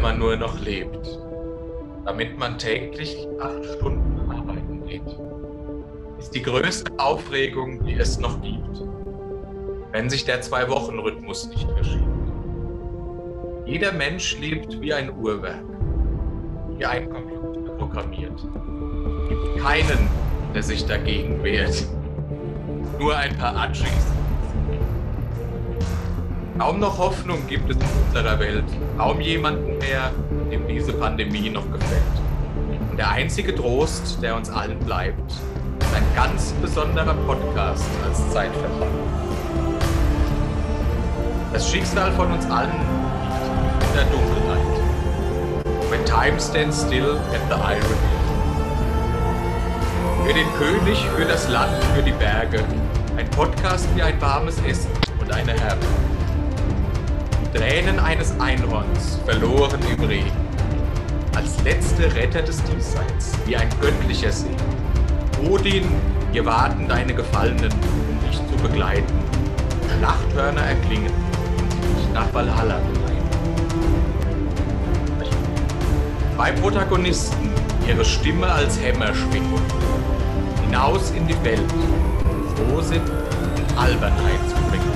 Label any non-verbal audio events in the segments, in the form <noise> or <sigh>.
man nur noch lebt, damit man täglich acht Stunden arbeiten geht, ist die größte Aufregung, die es noch gibt, wenn sich der Zwei-Wochen-Rhythmus nicht verschiebt. Jeder Mensch lebt wie ein Uhrwerk, wie ein Computer programmiert. Es gibt keinen, der sich dagegen wehrt. Nur ein paar Atschis. Kaum noch Hoffnung gibt es in unserer Welt. Kaum jemanden mehr, dem diese Pandemie noch gefällt. Und der einzige Trost, der uns allen bleibt, ist ein ganz besonderer Podcast als Zeitvertrag. Das Schicksal von uns allen liegt in der Dunkelheit. When time stands still at the iron Für den König, für das Land, für die Berge. Ein Podcast wie ein warmes Essen und eine Herbe. Tränen eines Einhorns verloren im Regen. Als letzte Retter des Diesseits, wie ein göttlicher See. Odin, wir warten deine Gefallenen, um dich zu begleiten. Schlachthörner erklingen und dich nach Valhalla geleiten. Zwei Protagonisten, ihre Stimme als Hämmer schwingen. Hinaus in die Welt, Frohsinn und Albernheit zu bringen.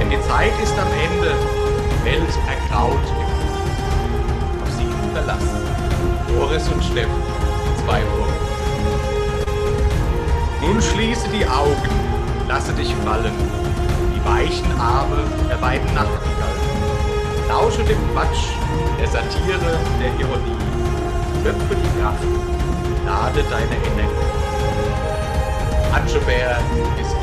Denn die Zeit ist am Ende, Welt ergraut im Auf sie verlassen. Boris und Steffen, zwei Freunde. Nun schließe die Augen, lasse dich fallen, die weichen Arme der beiden Nachtigallen. Lausche dem Quatsch, der Satire, der Ironie. Schöpfe die Kraft, lade deine Energie. Atschebär ist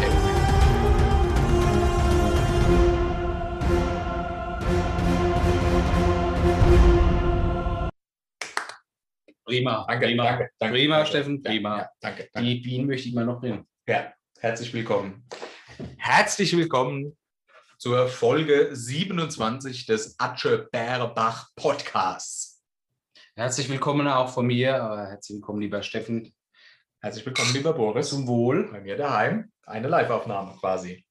Prima, Danke, prima, danke, danke. prima, danke. Steffen, prima. Ja, danke, danke. Die Bienen möchte ich mal noch bringen. Ja, herzlich willkommen. Herzlich willkommen zur Folge 27 des Atsche Bärbach Podcasts. Herzlich willkommen auch von mir. äh, Herzlich willkommen, lieber Steffen. Herzlich willkommen, lieber Boris. Zum Wohl. Bei mir daheim. Eine Live-Aufnahme quasi.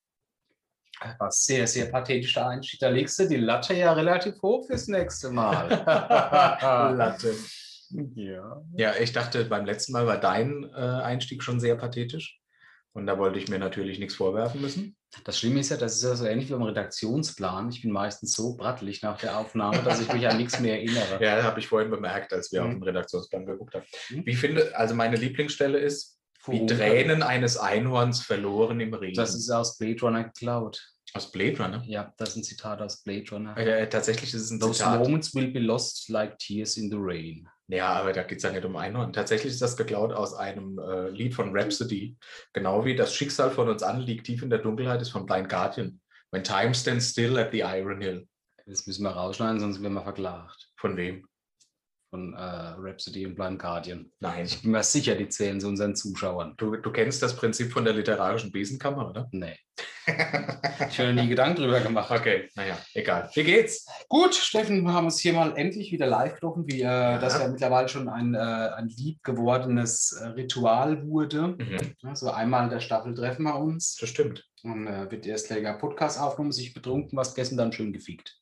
War sehr, sehr pathetischer Einstieg. Da legst du die Latte ja relativ hoch fürs nächste Mal. <laughs> <laughs> Latte. Ja. Ja, ich dachte, beim letzten Mal war dein äh, Einstieg schon sehr pathetisch. Und da wollte ich mir natürlich nichts vorwerfen müssen. Das Schlimme ist ja, das ist ja so ähnlich wie beim Redaktionsplan. Ich bin meistens so brattelig nach der Aufnahme, dass ich mich an nichts mehr erinnere. <laughs> Ja, habe ich vorhin bemerkt, als wir Mhm. auf den Redaktionsplan geguckt haben. Mhm. Wie finde, also meine Lieblingsstelle ist, wie? Tränen eines Einhorns verloren im Regen. Das ist aus Blade Runner geklaut. aus Blade Runner. Ja, das ist ein Zitat aus Blade Runner. Äh, tatsächlich ist es ein Those Zitat. moments will be lost like tears in the rain. Ja, aber da geht es ja nicht um Einhorn. Tatsächlich ist das geklaut aus einem äh, Lied von Rhapsody. Genau wie das Schicksal von uns an liegt tief in der Dunkelheit ist von Blind Guardian. When time stands still at the Iron Hill. Das müssen wir rausschneiden, sonst werden wir verklagt. Von wem? Von äh, Rhapsody und Blind Guardian. Nein. Ich bin mir sicher, die zählen zu unseren Zuschauern. Du, du kennst das Prinzip von der literarischen Besenkammer, oder? Nee. <laughs> Ich habe mir nie Gedanken drüber gemacht. okay, naja, egal. Wie geht's? Gut, Steffen, wir haben uns hier mal endlich wieder live getroffen, wie äh, das ja mittlerweile schon ein, äh, ein lieb gewordenes äh, Ritual wurde. Mhm, Also einmal in der Staffel treffen wir uns. das stimmt. Dann äh, wird erst länger Podcast aufgenommen, sich betrunken, was gegessen, dann schön gefickt.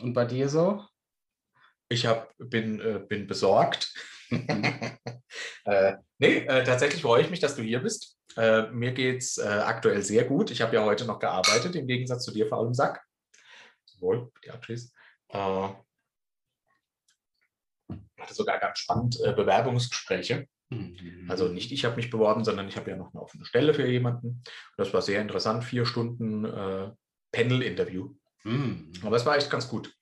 Und bei dir so? Ich hab, bin, äh, bin besorgt. <laughs> <laughs> äh, nee, äh, tatsächlich freue ich mich, dass du hier bist. Äh, mir geht es äh, aktuell sehr gut. Ich habe ja heute noch gearbeitet, im Gegensatz zu dir, vor allem Sack. Wohl, die Abschließ. Äh, hatte sogar ganz spannend äh, Bewerbungsgespräche. Also nicht ich habe mich beworben, sondern ich habe ja noch eine offene Stelle für jemanden. Und das war sehr interessant. Vier Stunden Panel-Interview. Mhm. Aber es war echt ganz gut.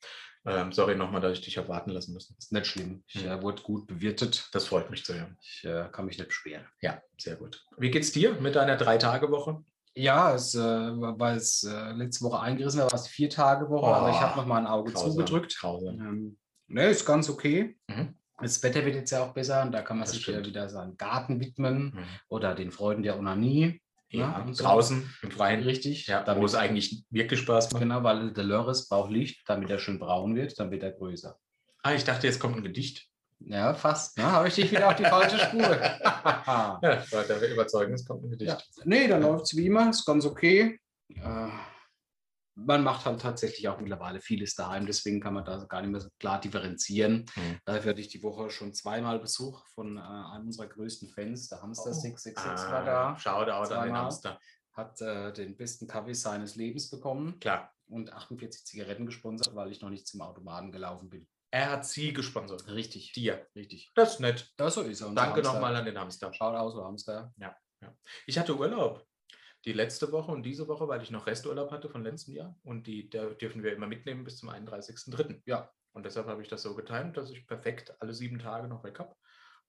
Ähm, sorry nochmal, dass ich dich habe warten lassen müssen. Ist nicht schlimm. Ich Mhm. äh, wurde gut bewirtet. Das freut mich zu hören. Ich äh, kann mich nicht beschweren. Ja, sehr gut. Wie geht's dir mit deiner Drei-Tage-Woche? Ja, es, äh, weil es äh, letzte Woche eingerissen war, war es die Vier-Tage-Woche, aber ich Oh, habe noch mal ein Auge zugedrückt. Grausam. Ähm, ne, ist ganz okay. Mhm. Das Wetter wird jetzt ja auch besser und da kann man Das sich stimmt. wieder seinem Garten widmen Mhm. oder den Freuden der Onanie. Ja, so. draußen im Freien. Richtig. Ja, wo damit, es eigentlich wirklich Spaß macht. genau, weil der Lörres braucht Licht, damit er schön braun wird, dann wird er größer. Ah, ich dachte, jetzt kommt ein Gedicht. Ja, fast. Ne? Habe ich dich wieder auf die falsche Spur. <laughs> <laughs> Ja, weil der überzeugen, es kommt ein Gedicht. ja. Nee, dann läuft es wie immer, ist ganz okay. Äh, man macht halt tatsächlich auch mittlerweile vieles daheim, deswegen kann man da gar nicht mehr so klar differenzieren. Mhm. Dafür hatte ich die Woche schon zweimal Besuch von äh, einem unserer größten Fans, der Hamster 666 war da, Shoutout an den Zweimal. Hamster. hat äh, den besten Kaffee seines Lebens bekommen Klar. und 48 Zigaretten gesponsert, weil ich noch nicht zum Automaten gelaufen bin. Er hat sie gesponsert. Richtig. Dir. Richtig. Das ist nett. Das so ist er. Danke nochmal an den Hamster. Schaut aus, Hamster. Ich hatte Urlaub. Die letzte Woche und diese Woche, weil ich noch Resturlaub hatte von letztem Jahr. Und die dürfen wir immer mitnehmen bis zum 31.03. Ja. Und deshalb habe ich das so getimt, dass ich perfekt alle sieben Tage noch weg habe.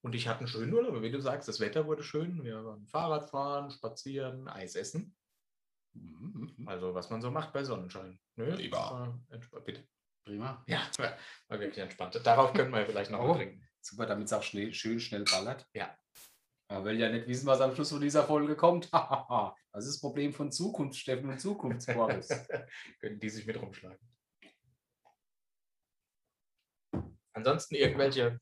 Und ich hatte einen schönen Urlaub. Wie du sagst, das Wetter wurde schön. Wir waren Fahrradfahren, spazieren, Eis essen. Mhm. Also was man so macht bei Sonnenschein. Nö, Prima. war entspannt. Bitte. Prima. Ja, <laughs> war, wirklich entspannt. Darauf können wir vielleicht noch Oh. trinken. Super, damit es auch schnell, schön schnell ballert. Ja. Man will ja nicht wissen, was am Schluss von dieser Folge kommt. <laughs> das ist das Problem von Zukunft, Steffen und Zukunftsboris. <laughs> Können die sich mit rumschlagen. Ansonsten irgendwelche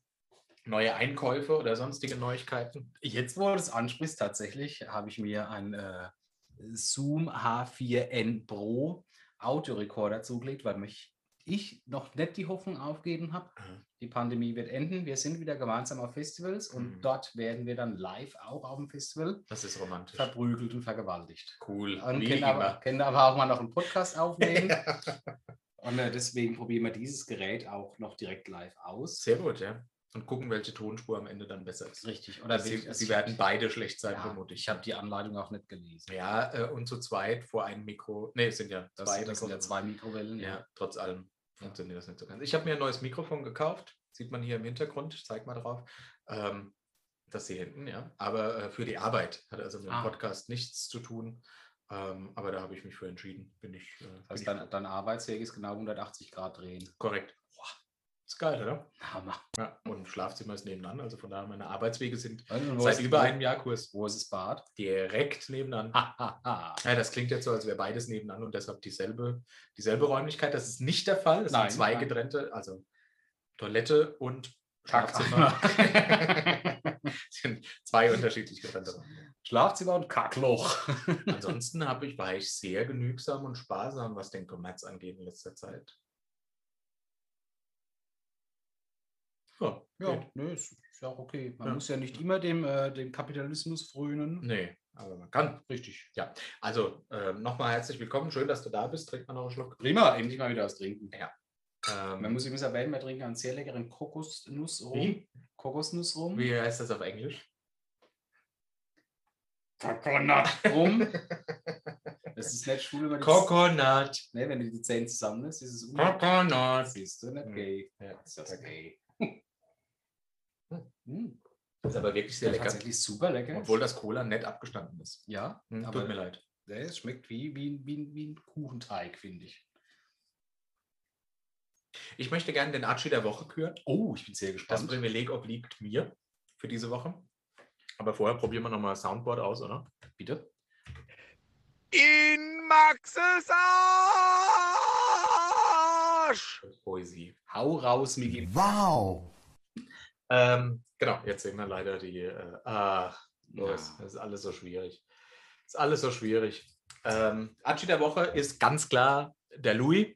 neue Einkäufe oder sonstige Neuigkeiten? Jetzt, wo du das ansprichst, tatsächlich habe ich mir ein äh, Zoom H4n Pro Audiorekorder zugelegt, weil mich ich noch nicht die Hoffnung aufgeben habe. Mhm. Die Pandemie wird enden. Wir sind wieder gemeinsam auf Festivals und Mhm. dort werden wir dann live auch auf dem Festival Das ist romantisch. verprügelt und vergewaltigt. Cool. Und Wie können aber, können aber auch mal noch einen Podcast aufnehmen. <laughs> Und äh, deswegen probieren wir dieses Gerät auch noch direkt live aus. Sehr gut, ja. Und gucken, welche Tonspur am Ende dann besser ist. Richtig. Oder Sie, sie werden beide schlecht sein, ja, vermutlich. Ich habe die Anleitung auch nicht gelesen. ja, äh, und zu zweit vor einem Mikro. Ne, es sind ja Das, zwei das sind ja zwei Mikrowellen. Ja, trotz allem funktioniert das nicht so ganz. Ich habe mir ein neues Mikrofon gekauft. Sieht man hier im Hintergrund. Ich zeige mal drauf. Ähm, das hier hinten, ja. Aber äh, für die Arbeit hat also mit dem Ah. Podcast nichts zu tun. Ähm, aber da habe ich mich für entschieden. Bin ich, äh, Also ich dein, dein Arbeitsweg ist genau 180 Grad drehen. korrekt. Ist geil, oder? Hammer. Ja, und Schlafzimmer ist nebenan. Also von daher, meine Arbeitswege sind wo seit über einem Jahr Kurs. Wo ist das Bad? Direkt nebenan. Hahaha. Ja, das klingt jetzt so, als wäre beides nebenan und deshalb dieselbe, dieselbe Räumlichkeit. Das ist nicht der Fall. Nein, sind zwei nein. getrennte, also Toilette und Schlafzimmer. <laughs> sind zwei unterschiedlich getrennte. Schlafzimmer und Kackloch. Ansonsten habe ich, war ich sehr genügsam und sparsam, was den Kommerz angeht in letzter Zeit. Ja, Ja, geht. nö, ist, ist ja auch okay. Man Ja. muss ja nicht immer dem, äh, dem Kapitalismus frönen. Nee, aber man kann. Richtig. Also äh, nochmal herzlich willkommen. Schön, dass du da bist. Trink mal noch einen Schluck. Prima, endlich mal wieder was trinken. Ähm, Man muss übrigens erwähnen, wir trinken einen sehr leckeren Kokosnuss rum. wie? Kokosnuss rum. Wie heißt das auf Englisch? Coconut rum. <laughs> Das ist nicht schwul, wenn man die, Coconut. ne, wenn du die Zähne zusammen ist, ist es un Coconut. Siehst du, nicht Hm. gay. Ja, Ist das okay. gay. <laughs> Hm. Ist aber wirklich sehr Ja, lecker. tatsächlich super lecker. Obwohl das Cola nett abgestanden ist. ja, Hm, aber Tut mir leid. Es schmeckt wie, wie, wie, wie ein Kuchenteig, finde ich. Ich möchte gerne den Archie der Woche küren. Oh, ich bin sehr Das gespannt. Privileg obliegt mir für diese Woche. Aber vorher probieren wir nochmal Soundboard aus, oder? Bitte? In Maxes Arsch! Poesie. Hau raus, Migi. Wow! Ähm, genau, jetzt sehen wir leider die. Äh, ach, Loris, Ja. das ist alles so schwierig. Das ist alles so schwierig. Ähm, Archie der Woche ist ganz klar der Louis,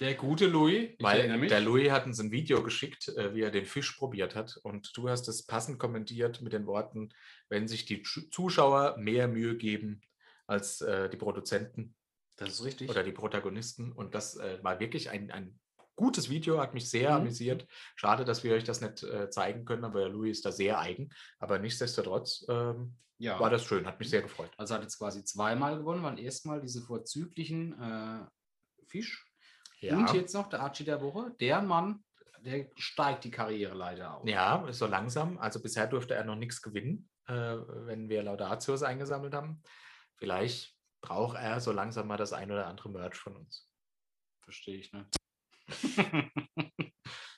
Der gute Louis. Ich weil der Louis hat uns ein Video geschickt, äh, wie er den Fisch probiert hat. Und du hast es passend kommentiert mit den Worten, wenn sich die Zu- Zuschauer mehr Mühe geben als äh, die Produzenten das ist richtig. oder die Protagonisten. Und das äh, war wirklich ein, ein gutes Video, hat mich sehr Mhm. amüsiert. Schade, dass wir euch das nicht äh, zeigen können, aber Louis ist da sehr eigen. Aber nichtsdestotrotz ähm, ja. war das schön, hat mich sehr gefreut. Also hat jetzt quasi zweimal gewonnen, waren erstmal diese vorzüglichen äh, Fisch und jetzt noch der Archie der Woche. Der Mann, der steigt die Karriere leider auf. Ja, so langsam. Also bisher durfte er noch nichts gewinnen, äh, wenn wir Laudatios eingesammelt haben. Vielleicht braucht er so langsam mal das ein oder andere Merch von uns. Verstehe ich, ne? <laughs>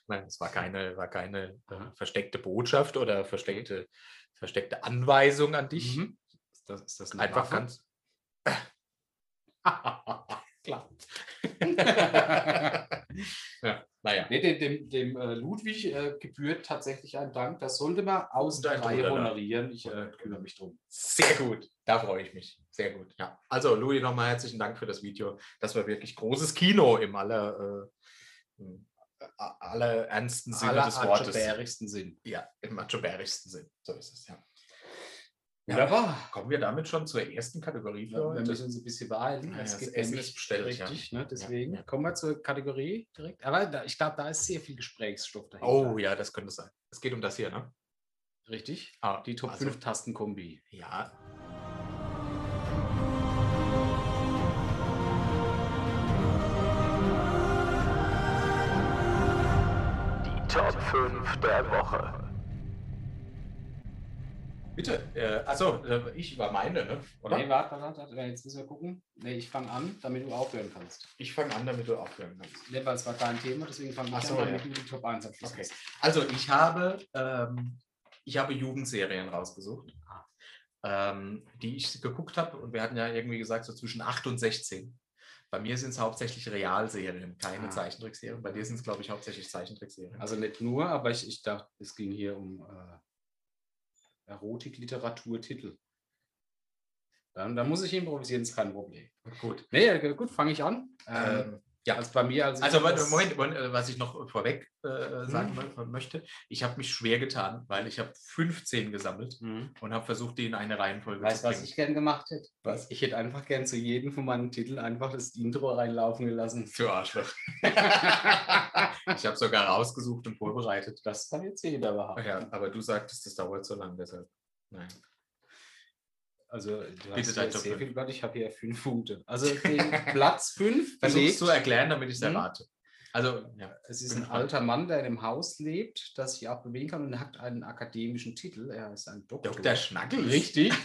Nein, es war keine, war keine äh, versteckte Botschaft oder versteckte, versteckte Anweisung an dich. Mhm. Ist das, ist das Einfach Waffe? ganz. <laughs> Klar. <laughs> ja, naja. Nee, dem, dem, dem äh, Ludwig äh, gebührt tatsächlich ein Dank. Das sollte man aus der Reihe da. honorieren. Ich äh, kümmere mich drum. Sehr gut. Da freue ich mich. Sehr gut, ja. Also, Louis, nochmal herzlichen Dank für das Video. Das war wirklich großes Kino im aller, äh, aller ernsten Sinne Aller des Wortes. atschebärigsten Sinn. Ja, im atschebärigsten Sinn. So ist es, ja. Wunderbar. Kommen wir damit schon zur ersten Kategorie für Wir heute? müssen uns ein bisschen beeilen. Ja, Es das geht Essen ist bestellt, ja. richtig, ne? Deswegen ja. kommen wir zur Kategorie direkt. Aber da, ich glaube, da ist sehr viel Gesprächsstoff dahinter. Oh ja, das könnte sein. Es geht um das hier, ne? Richtig? Ah, Die Top also- 5 Tastenkombi. Ja. Top 5 der Woche. Bitte. Äh, achso, äh, ich war meine, ne? Oder? Nee, warte, warte, warte. Jetzt müssen wir gucken. Nee, ich fange an, damit du aufhören kannst. Ich fange an, damit du aufhören kannst. Nee, weil es war dein Thema, deswegen fange ich Ach so, an, damit ja. du die Top 1 abschließt. Okay. Also ich habe, ähm, ich habe Jugendserien rausgesucht, ähm, die ich geguckt habe. Und wir hatten ja irgendwie gesagt, so zwischen 8 und 16. Bei mir sind es hauptsächlich Realserien, keine Ah. Zeichentrickserien. Bei dir sind es, glaube ich, hauptsächlich Zeichentrickserien. Also nicht nur, aber ich, ich dachte, es ging hier um äh, Erotik-Literatur-Titel. Dann, dann muss ich improvisieren, ist kein Problem. gut. Nee, äh, gut, fange ich an. Ähm, Ähm, ja, also bei mir, also, Also Moment, Moment, äh, was ich noch vorweg äh, sagen Mhm. mö- möchte. Ich habe mich schwer getan, weil ich habe 15 gesammelt Mhm. und habe versucht, die in eine Reihenfolge Weißt zu du, was bringen. ich gern gemacht hätte? Was? Ich hätte einfach gern zu jedem von meinen Titeln einfach das Intro reinlaufen gelassen. Zu Arschloch. <laughs> ich habe sogar rausgesucht und vorbereitet. Das kann jetzt jeder behaupten. Ja, aber du sagtest, das dauert so lang, deshalb. Nein. Also, du Bitte hast ja sehr viel Blatt. Ich habe hier fünf Punkte. Also, <laughs> Platz fünf Versuch's belegt. zu erklären, damit ich es Mhm. errate. Also, ja. Es ist ein gespannt. alter Mann, der in einem Haus lebt, das sich auch bewegen kann und hat einen akademischen Titel. Er ist ein Doktor. Dr. Schnaggels. Richtig. <laughs>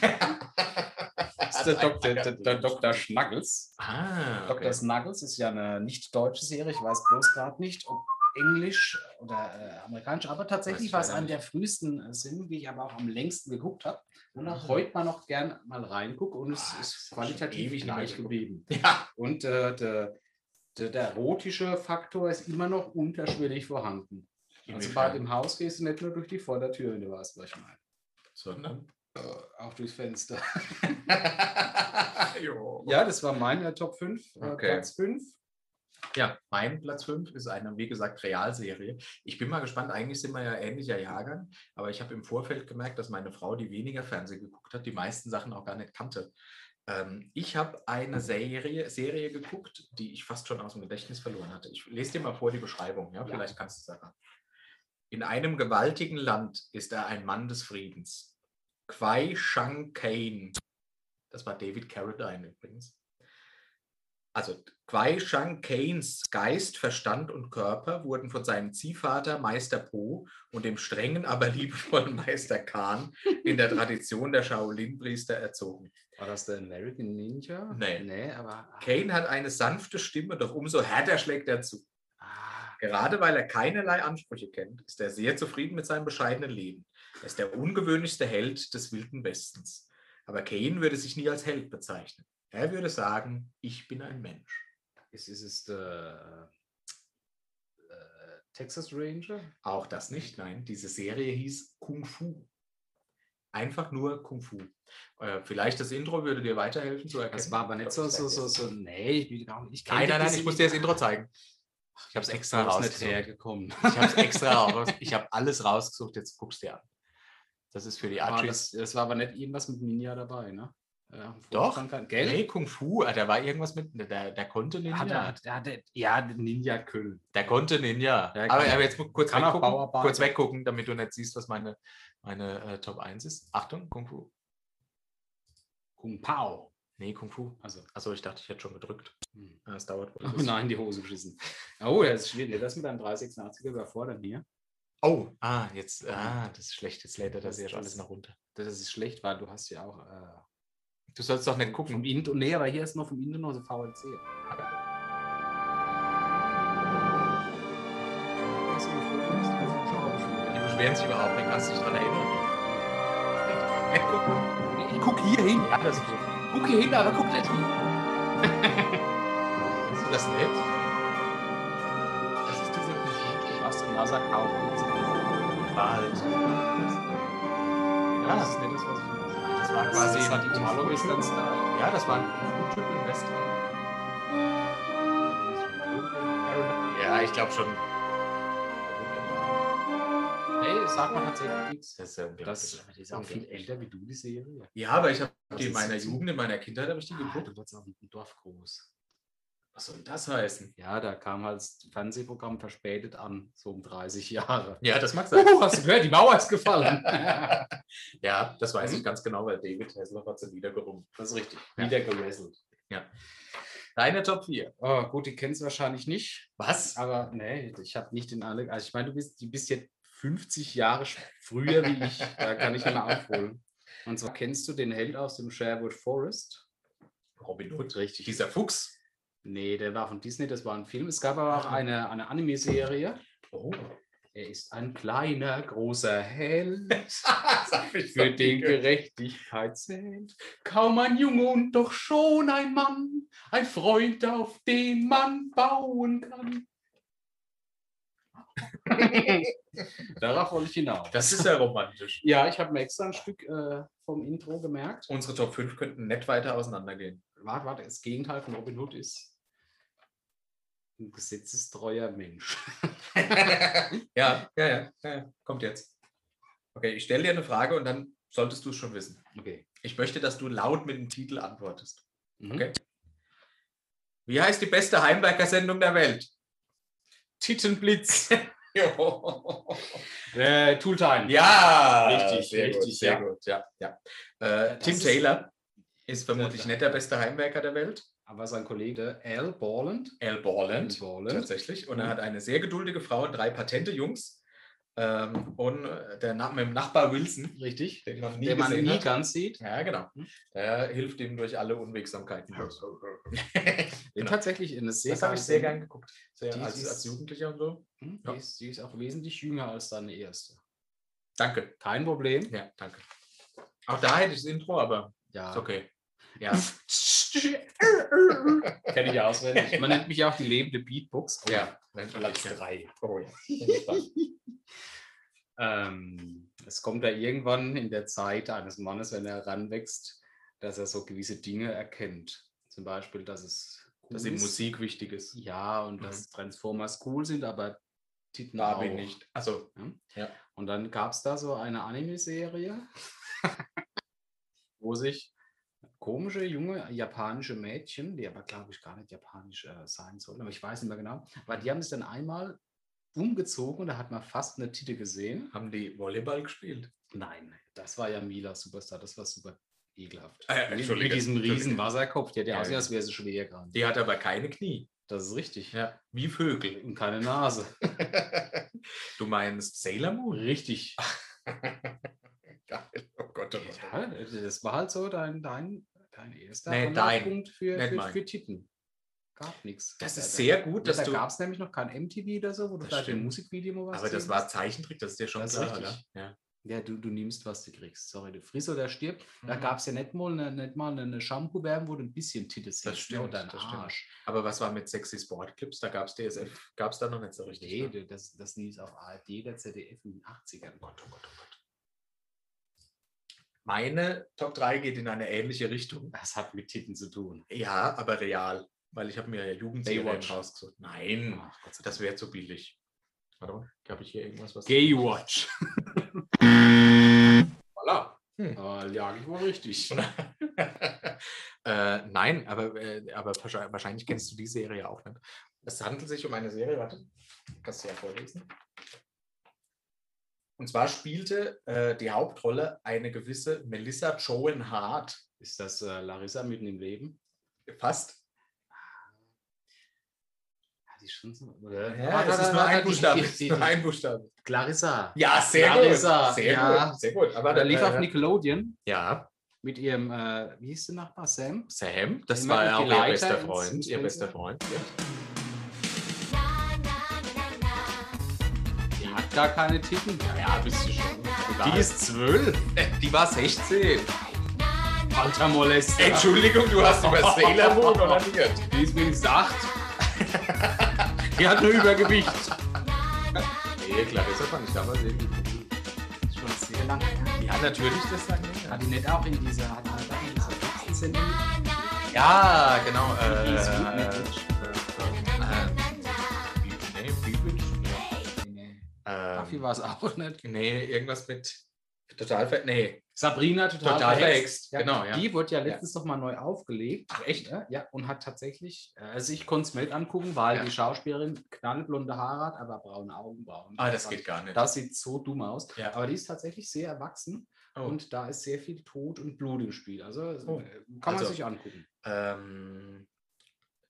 Das ist der, Doktor, der, der. Dr. Schnaggels. Ah, okay. Dr. Snuggles ist ja eine nicht deutsche Serie. Ich weiß bloß gerade nicht, ob Englisch oder äh, amerikanisch, aber tatsächlich war es eine der frühesten äh, Serien, die ich aber auch am längsten geguckt habe. Heute mal noch gern mal reingucke und es Ah, ist qualitativ ewig gleich geblieben. <laughs> Ja, Und äh, der, der, der erotische Faktor ist immer noch unterschwellig vorhanden. Also bei dem Haus gehst du nicht nur durch die Vordertür, wenn du weißt, was ich meine. sondern. Auch durchs Fenster. <laughs> Ja, das war meine Top 5, äh, Okay. Platz 5. Ja, mein Platz 5 ist eine, wie gesagt, Realserie. Ich bin mal gespannt, eigentlich sind wir ja ähnlicher Jahrgang, aber ich habe im Vorfeld gemerkt, dass meine Frau, die weniger Fernsehen geguckt hat, die meisten Sachen auch gar nicht kannte. Ähm, ich habe eine Serie, Serie geguckt, die ich fast schon aus dem Gedächtnis verloren hatte. Ich lese dir mal vor die Beschreibung, ja, Ja. vielleicht kannst du es sagen. In einem gewaltigen Land ist er ein Mann des Friedens. Kwai Shang Kane. Das war David Carradine übrigens. Also Kwai Shang Kanes Geist, Verstand und Körper wurden von seinem Ziehvater Meister Po und dem strengen, aber liebevollen <laughs> Meister Khan in der Tradition der Shaolin-Priester erzogen. War das der American Ninja? Nee. Nee, aber. Kane hat eine sanfte Stimme, doch umso härter schlägt er zu. Ah, Gerade weil er keinerlei Ansprüche kennt, ist er sehr zufrieden mit seinem bescheidenen Leben. Er ist der ungewöhnlichste Held des Wilden Westens. Aber Kane würde sich nie als Held bezeichnen. Er würde sagen, ich bin ein Mensch. ist, ist es der äh, Texas Ranger? Auch das nicht, nein. Diese Serie hieß Kung Fu. Einfach nur Kung Fu. Äh, vielleicht das Intro würde dir weiterhelfen zu erkennen. Das war aber nicht so, so, so, so. Nee, ich, will gar nicht- ich Nein, nein, nein, ich muss dir das. Intro zeigen. Ich habe es extra hergekommen. Ich habe es extra <laughs> raus. Ich habe alles rausgesucht. Jetzt guckst du dir an. Das ist für die Aber Archis. das, das war aber nicht irgendwas mit Ninja dabei, ne? Ja, Doch. Gell? Nee, Kung Fu. ah, Da war irgendwas mit. Der, der konnte Ninja. Er, der, der, ja, Ninja Köln. Der konnte Ninja. Der aber, kann- aber jetzt kurz weggucken, kurz weggucken, damit du nicht siehst, was meine, meine äh, Top 1 ist. Achtung, Kung Fu. Kung Pao. Nee, Kung Fu. Also, Also ich dachte, ich hätte schon gedrückt. hm. Ja, Es dauert wohl. <laughs> oh nein, die Hose geschissen. Oh, das ist schwierig. Das mit einem 386er überfordern hier. Oh, ah, jetzt, ah, das ist schlecht. Jetzt lädt er das Das- erst alles das- noch runter. Das ist schlecht, weil du hast ja auch äh, Du sollst doch nicht vom gucken. Intro. Nee, aber hier ist noch vom so VLC. Die beschweren sich überhaupt nicht. Kannst du dich daran erinnern? Nicht gucken. Ich guck hier hin. Ja, das ist gut. Guck hier hin, aber guck nicht hin. <laughs> Ist das nett? Das ist diese Du hast den Ja, das ist nicht das, was ich Das war quasi das war die ein Italo-Western-Style. Ja, das war ein Typ im Western. Ja, ich glaube schon. Nee, sagt man tatsächlich. Das ist ja Das unglaublich. die ist auch viel älter wie du, die Serie. Ja, aber ich habe Das die in ist meiner Jugend, in meiner Kindheit habe ich die Ah, geguckt. du warst auch im Dorf groß. Was soll das heißen? Ja, da kam halt das Fernsehprogramm verspätet an, so um 30 Jahre. Ja, das mag sein. Uh, hast du gehört, die Mauer ist gefallen. <laughs> ja, das weiß Mhm. ich ganz genau, weil David Hasselhoff hat sie niedergerungen. Das ist richtig. Ja. Wieder gewesselt. Deine Top 4. Oh, gut, die kennst du wahrscheinlich nicht. Was? Aber nee, ich habe nicht den alle. Also ich meine, du bist, du bist jetzt 50 Jahre früher wie ich. Da kann ich mal aufholen. Und zwar kennst du den Held aus dem Sherwood Forest? Robin Hood. Richtig. Dieser Fuchs. Nee, der war von Disney, das war ein Film. Es gab aber auch eine, eine Anime-Serie. Oh. Er ist ein kleiner, großer Held, <laughs> für den. Gerechtigkeit zählt. Kaum ein Junge und doch schon ein Mann, ein Freund, auf den man bauen kann. <laughs> Darauf wollte ich hinaus. Das ist ja romantisch. <laughs> Ja, ich habe mir extra ein Stück äh, vom Intro gemerkt. Unsere Top 5 könnten nett weiter auseinandergehen. Warte, warte, das Gegenteil von Robin Hood ist ein gesetzestreuer Mensch. <laughs> ja, ja, ja, ja. Kommt jetzt. Okay, ich stelle dir eine Frage und dann solltest du es schon wissen. Okay. Ich möchte, dass du laut mit dem Titel antwortest. Mhm. Okay. Wie heißt die beste Heimwerker-Sendung der Welt? Tittenblitz. <laughs> Äh, Tooltime. Ja, Richtig, sehr richtig, gut, sehr ja. gut, ja, ja. Äh, Tim Taylor ist vermutlich nicht der beste Heimwerker der Welt. Aber sein Kollege Al Borland. Al Borland, Al Borland. tatsächlich. Und er Mhm. hat eine sehr geduldige Frau und drei patente Jungs. Ähm, und äh, der Na mit dem Nachbar Wilson, Richtig. den man nie Der man nie ganz sieht. Ja, genau. Mhm. Der hilft ihm durch alle Unwegsamkeiten. <laughs> Den Genau. tatsächlich in Das habe ich sehr gern geguckt. Sehr, Die als, ist- als Jugendlicher und so. Hm, Ja. Die, ist, die ist auch wesentlich jünger als deine erste. Danke. Kein Problem. Ja, danke. Auch da hätte ich das Intro, aber Ja. ist okay. <laughs> Ja. Kenne ich auswendig. Man nennt mich auch die lebende Beatbox. Oh, ja. Platz drei. Oh ja. Ähm, es kommt da irgendwann in der Zeit eines Mannes, wenn er heranwächst, dass er so gewisse Dinge erkennt. Zum Beispiel, dass es cool Dass ihm. Musik wichtig ist. Ja, und dass Transformers cool sind, aber Titten Da bin ich nicht. Also, Und dann gab es da so eine Anime-Serie, <laughs> wo sich komische, junge japanische Mädchen, die aber, glaube ich, gar nicht japanisch äh, sein sollen, aber ich weiß nicht mehr genau, weil die haben sich dann einmal umgezogen und da hat man fast eine Titte gesehen. haben die Volleyball gespielt? Nein, das war ja Mila Superstar, das war super ekelhaft. Mit, Entschuldige, mit diesem riesen. Wasserkopf, der hat ja Ja, ja. als wäre sie schwer gerade. Die hat aber keine Knie. Das ist richtig. Ja. Wie Vögel. Und keine Nase. <laughs> du meinst Sailor Moon? Richtig. <laughs> Geil. Oh Gott, oh Gott. Ja, das war halt so dein, dein, dein erster Nee, dein. Für, für, für Titten. Gab nichts. Das ist sehr gut, dass da du. gab es nämlich noch kein MTV oder so, wo du Das vielleicht ein stimmt. Musikvideo mal was Aber das war. Zeichentrick, das ist dir schon Das klar, oder? Ja. Ja, du, du nimmst, was du kriegst. Sorry, du frisst oder stirbt. Da Mhm. gab es ja nicht mal eine, nicht mal eine Shampoo-Werbung, wo du ein bisschen Titte siehst. ne, stimmt, Oder das stimmt. Arsch. Aber was war mit sexy Sportclips? Da gab es DSF, gab es da noch nicht so richtig. Nee, ne? das, das lief auf ARD oder ZDF in den 80ern. Oh Gott, oh Gott, oh Gott. Meine Top 3 geht in eine ähnliche Richtung. Das hat mit Titten zu tun. Ja, aber real. Weil ich habe mir ja Jugendserien rausgesucht. Nein, Ach, das wäre zu billig. Warte mal, habe ich hier irgendwas, was... Gaywatch. <laughs> Voilà. Ah, lag ich wohl richtig. <laughs> äh, nein, aber, äh, aber wahrscheinlich, wahrscheinlich kennst du die Serie auch nicht. Es handelt sich um eine Serie, warte, kannst du ja vorlesen. Und zwar spielte äh, die Hauptrolle eine gewisse Melissa Joan Hart. Ist das äh, Larissa mitten im Leben? Fast. Ja, die ist schon so. Ja, das ist nur ein Buchstabe. nur ein Buchstabe. Clarissa. Ja, sehr Clarissa, gut. Sehr ja. gut. Sehr gut. Aber Da lief äh, auf Nickelodeon Ja, mit ihrem, äh, wie hieß der Nachbar? Sam? Sam, das Immer war ja auch ihr bester Freund. Ihr bester. Freund. Die gar keine Titten. Ja, bist du schon. Die ist zwölf. die war 16. Alter Molester. Entschuldigung, du hast über Sailor Moon <laughs> onaniert. Die ist wenigstens acht. Die hat nur Übergewicht. Nee, Clarissa fand ich damals irgendwie. Schon sehr lange her. Ja, natürlich, das sagen wir. Hat die nicht auch in dieser, hat nicht auch in dieser 15 Sendung? Ja, genau. Äh, äh, äh, nee. Ähm, war es auch nicht. nee, irgendwas mit total ver Nee, Sabrina total, Total verhext. verhext, genau, ja. Die wurde ja letztens noch mal neu aufgelegt. Ach, echt? Ja, ja, und hat tatsächlich, äh, also ich konnte es nicht angucken, weil Ja. die Schauspielerin knallblonde Haare hat, aber braune Augenbrauen. ah, das geht gar nicht. Das sieht so dumm aus. Ja. Aber die ist tatsächlich sehr erwachsen Oh. und da ist sehr viel Tod und Blut im Spiel. Also Oh. äh, kann man Also- sich angucken. ähm,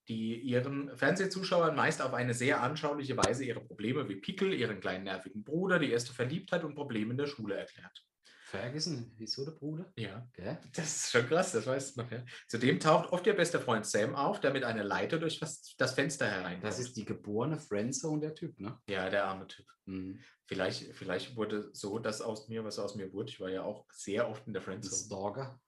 die ihren Fernsehzuschauern meist auf eine sehr anschauliche Weise ihre Probleme wie Pickel, ihren kleinen nervigen Bruder, die erste Verliebtheit und Probleme in der Schule erklärt. Ferguson, wieso der Bruder? Ja, Gell? das ist schon krass, das weißt du noch. Ja. Zudem taucht oft ihr bester Freund Sam auf, der mit einer Leiter durch das, Fenster hereinkommt. Das ist die geborene Friendzone der Typ, ne? ja der arme Typ. Mhm. Vielleicht, vielleicht wurde so das aus mir, was aus mir wurde. Ich war ja auch sehr oft in der Ein Friendzone. Stalker.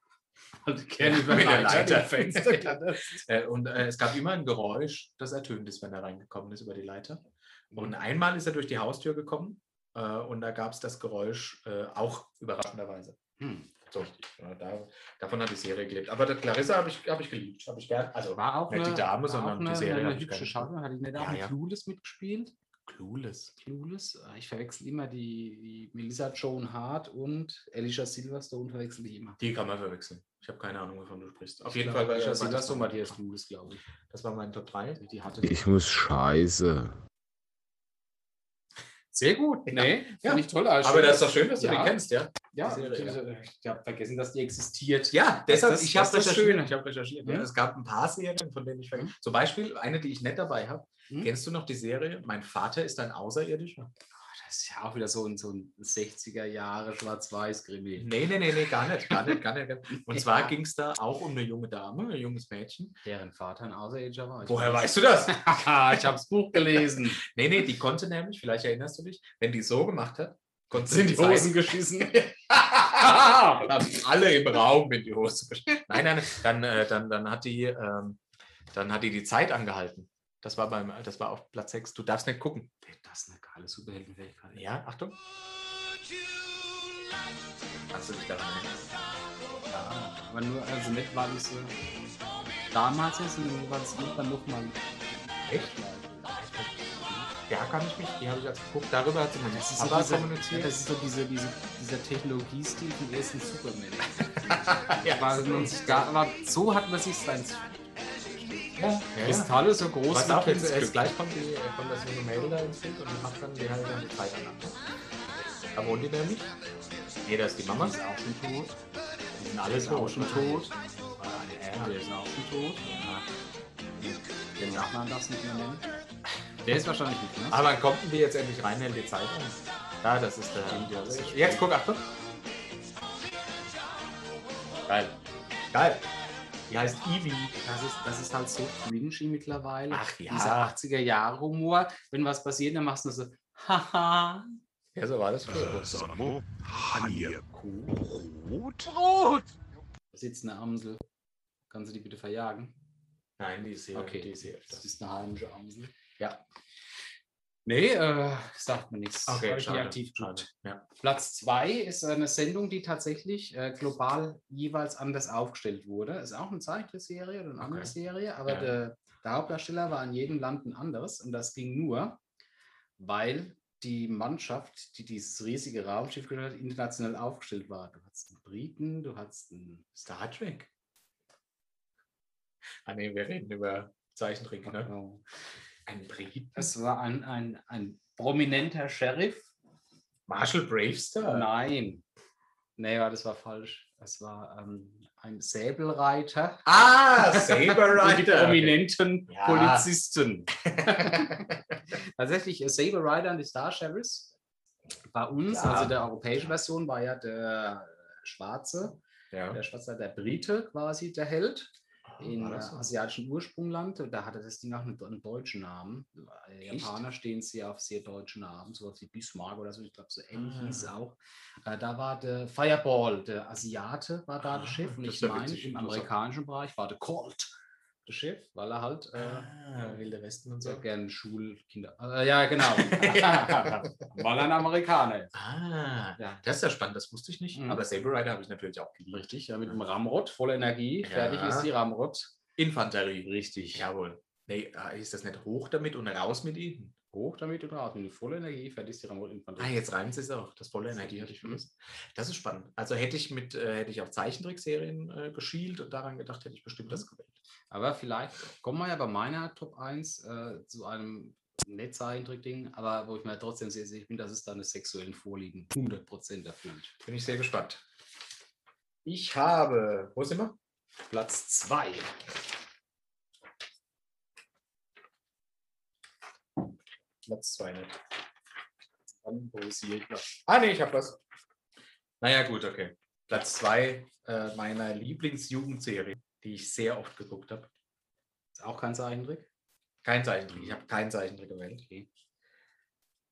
Also wenn mit der Leiter Fenster. <laughs> Äh, und äh, es gab immer ein Geräusch, das ertönt ist, wenn er reingekommen ist über die Leiter. Und Mhm. einmal ist er durch die Haustür gekommen äh, und da gab es das Geräusch äh, auch überraschenderweise. Hm. So. Ja, da, davon hat die Serie gelebt. Aber der Clarissa habe ich, hab ich geliebt. Habe ich gern. Also War auch nicht eine, die Dame, sondern auch die eine, Serie. eine hab hübsche. Schauspielerin. Hat die nicht auch Ja, in ja. Clueless mitgespielt? Clueless. Clueless? Ah, Ich verwechsel immer die, die Melissa Joan Hart und Alicia Silverstone verwechsel ich immer. Die kann man verwechseln. Ich habe keine Ahnung, wovon du sprichst. Auf Ich jeden glaub, Fall Alicia Silverstone war mein, die Clueless, glaube ich. das war mein Top 3. Die hatte Ich muss scheiße. Sehr gut. Nee, Ja. finde ich toll. Aber das ist doch schön, dass du Ja. die kennst, ja? Ja, ich habe vergessen, dass die existiert. Ja, deshalb, das- ich habe ist das recherchiert. Schöne. Ich habe recherchiert. Ja. Mhm. Es gab ein paar Serien, von denen ich vergessen. Mhm. Zum Beispiel eine, die ich nicht dabei habe. Mhm. Kennst du noch die Serie Mein Vater ist ein Außerirdischer? Ist ja auch wieder so ein, so ein 60er Jahre Schwarz-Weiß-Krimi. Nee, nee, nee, nee, gar nicht. Gar nicht, gar nicht. Gar <laughs> nicht. Und Ja. zwar ging es da auch um eine junge Dame, ein junges Mädchen. Deren Vater ein Außerirdischer war. Woher weiß. weißt du das? Haha, <laughs> ich habe das Buch gelesen. <laughs> Nee, nee, die konnte nämlich, vielleicht erinnerst du dich, wenn die so gemacht hat, konnte sie Sind die Hosen geschissen? haben alle im Raum in die Hose gestellt. Nein, nein, dann, äh, dann, dann, hat die, ähm, dann hat die die Zeit angehalten. Das war, beim, das war auf Platz 6. Du darfst nicht gucken. Das ist eine geile Superheldenfähigkeit. Ja, Achtung. Kannst du dich daran erinnern? Ja, aber nur, also nicht, weil ich so damals ist, sondern nur, weil es irgendwann nochmal. Echt? Ja, kann ich mich. Die habe ich als geguckt. Darüber hat sie mit Das ist, so Papa ja, kommuniziert. das ist so diese, diese, dieser Technologiestil vom ersten Superman. <laughs> Ja, sich gar, aber so hat man sich sein ja, ja, ja. Kristalle so groß Was wie jetzt, gleich kommt, die, kommt das junge Mädel da ins Bild und die macht dann die halt dann die Zeit an. Da wohnt die nämlich. Nee, da ist die Mama. Die ist auch schon tot. Die sind alle ist auch tot. schon tot. Ja, Der ist auch schon tot. ja. Den Nachnamen darfst du nicht mehr nennen. Der ist wahrscheinlich nicht, ne? Aber wann kommt die jetzt endlich rein in die Zeit an? Da, das ist der. Jetzt guck, Achtung. Geil. Geil. Die heißt Eevee. Das ist, das ist halt so cringy mittlerweile. Ach ja. Dieser 80er-Jahre-Humor. Wenn was passiert, dann machst du so, haha. Ja, so war das früher. Sano, Haie, Brot? Brot! Da sitzt eine Amsel. Kannst du die bitte verjagen? Nein, die ist hier. Okay. Die ist hier Das ist eine heimische Amsel. Ja. Nee, äh, sagt mir nichts. Okay, Hab ich nie schade. aktiv schade. Ja. Platz zwei ist eine Sendung, die tatsächlich äh, global jeweils anders aufgestellt wurde. Ist auch eine Zeichentrickserie oder eine andere Okay. Serie, aber Ja. der, der Hauptdarsteller war in jedem Land ein anderes und das ging nur, weil die Mannschaft, die dieses riesige Raumschiff gehört hat, international aufgestellt war. Du hattest einen Briten, du hattest einen Star Trek. Ah, nee, wir reden über Zeichentrick, ne? Oh. Ein Briten. Es war ein, ein, ein prominenter Sheriff. Marshall Bravestar. Nein. Nee, ja, das war falsch. Es war ähm, ein Säbelreiter. Ah, Und <laughs> die prominenten Ja. Polizisten. <laughs> <laughs> Tatsächlich, äh, Saber Rider und die Star Sheriffs. Bei uns, Ja. also der europäischen Version, war ja der Schwarze, ja. der Schwarze, der Brite quasi der Held in äh, das asiatischen Ursprungland. Und da hatte das Ding auch einen, einen deutschen Namen. Die Echt? Japaner stehen sehr auf sehr deutsche Namen, sowas wie Bismarck oder so. Ich glaube, so ähnlich Ah. hieß es auch. Äh, da war der Fireball, der Asiate, war da Ah, der Chef. Und das ich meine, im amerikanischen Bereich war der Colt, Chef, weil er halt äh, Ah, Wilde Westen und so. gerne Schulkinder. Äh, ja, genau. <laughs> weil er ein Amerikaner ist. Ah, Ja. das ist ja spannend, das wusste ich nicht. Mhm. Aber Saber Rider habe ich natürlich auch geliebt. Richtig, ja, mit dem Ramrod, voller Energie. Ja. Fertig ist die Ramrod. Infanterie. Richtig. Jawohl. Nee, ah, ist das nicht hoch damit und raus mit ihnen? Hoch damit und raus. Mit die voller Energie, fertig ist die Ramrod Infanterie. Ah, jetzt reimt es auch. Das volle Energie hatte ich vergessen. Das ist spannend. Also hätte ich mit, äh, hätte ich auf Zeichentrickserien äh, geschielt und daran gedacht, hätte ich bestimmt das gewählt. Aber vielleicht kommen wir ja bei meiner Top 1 äh, zu einem Netzzeichentrick-Ding, aber wo ich mir trotzdem sehr sicher bin, dass es deine sexuellen Vorlieben 100% erfüllt. Bin ich sehr gespannt. Ich habe. Wo sind wir? Platz 2. Platz 2 nicht. Ah, nee, ich habe was. Naja, gut, okay. Platz 2 äh, meiner Lieblingsjugendserie, die ich sehr oft geguckt habe. Ist auch kein Zeichentrick? Kein Zeichentrick. Ich habe keinen Zeichentrick gewählt.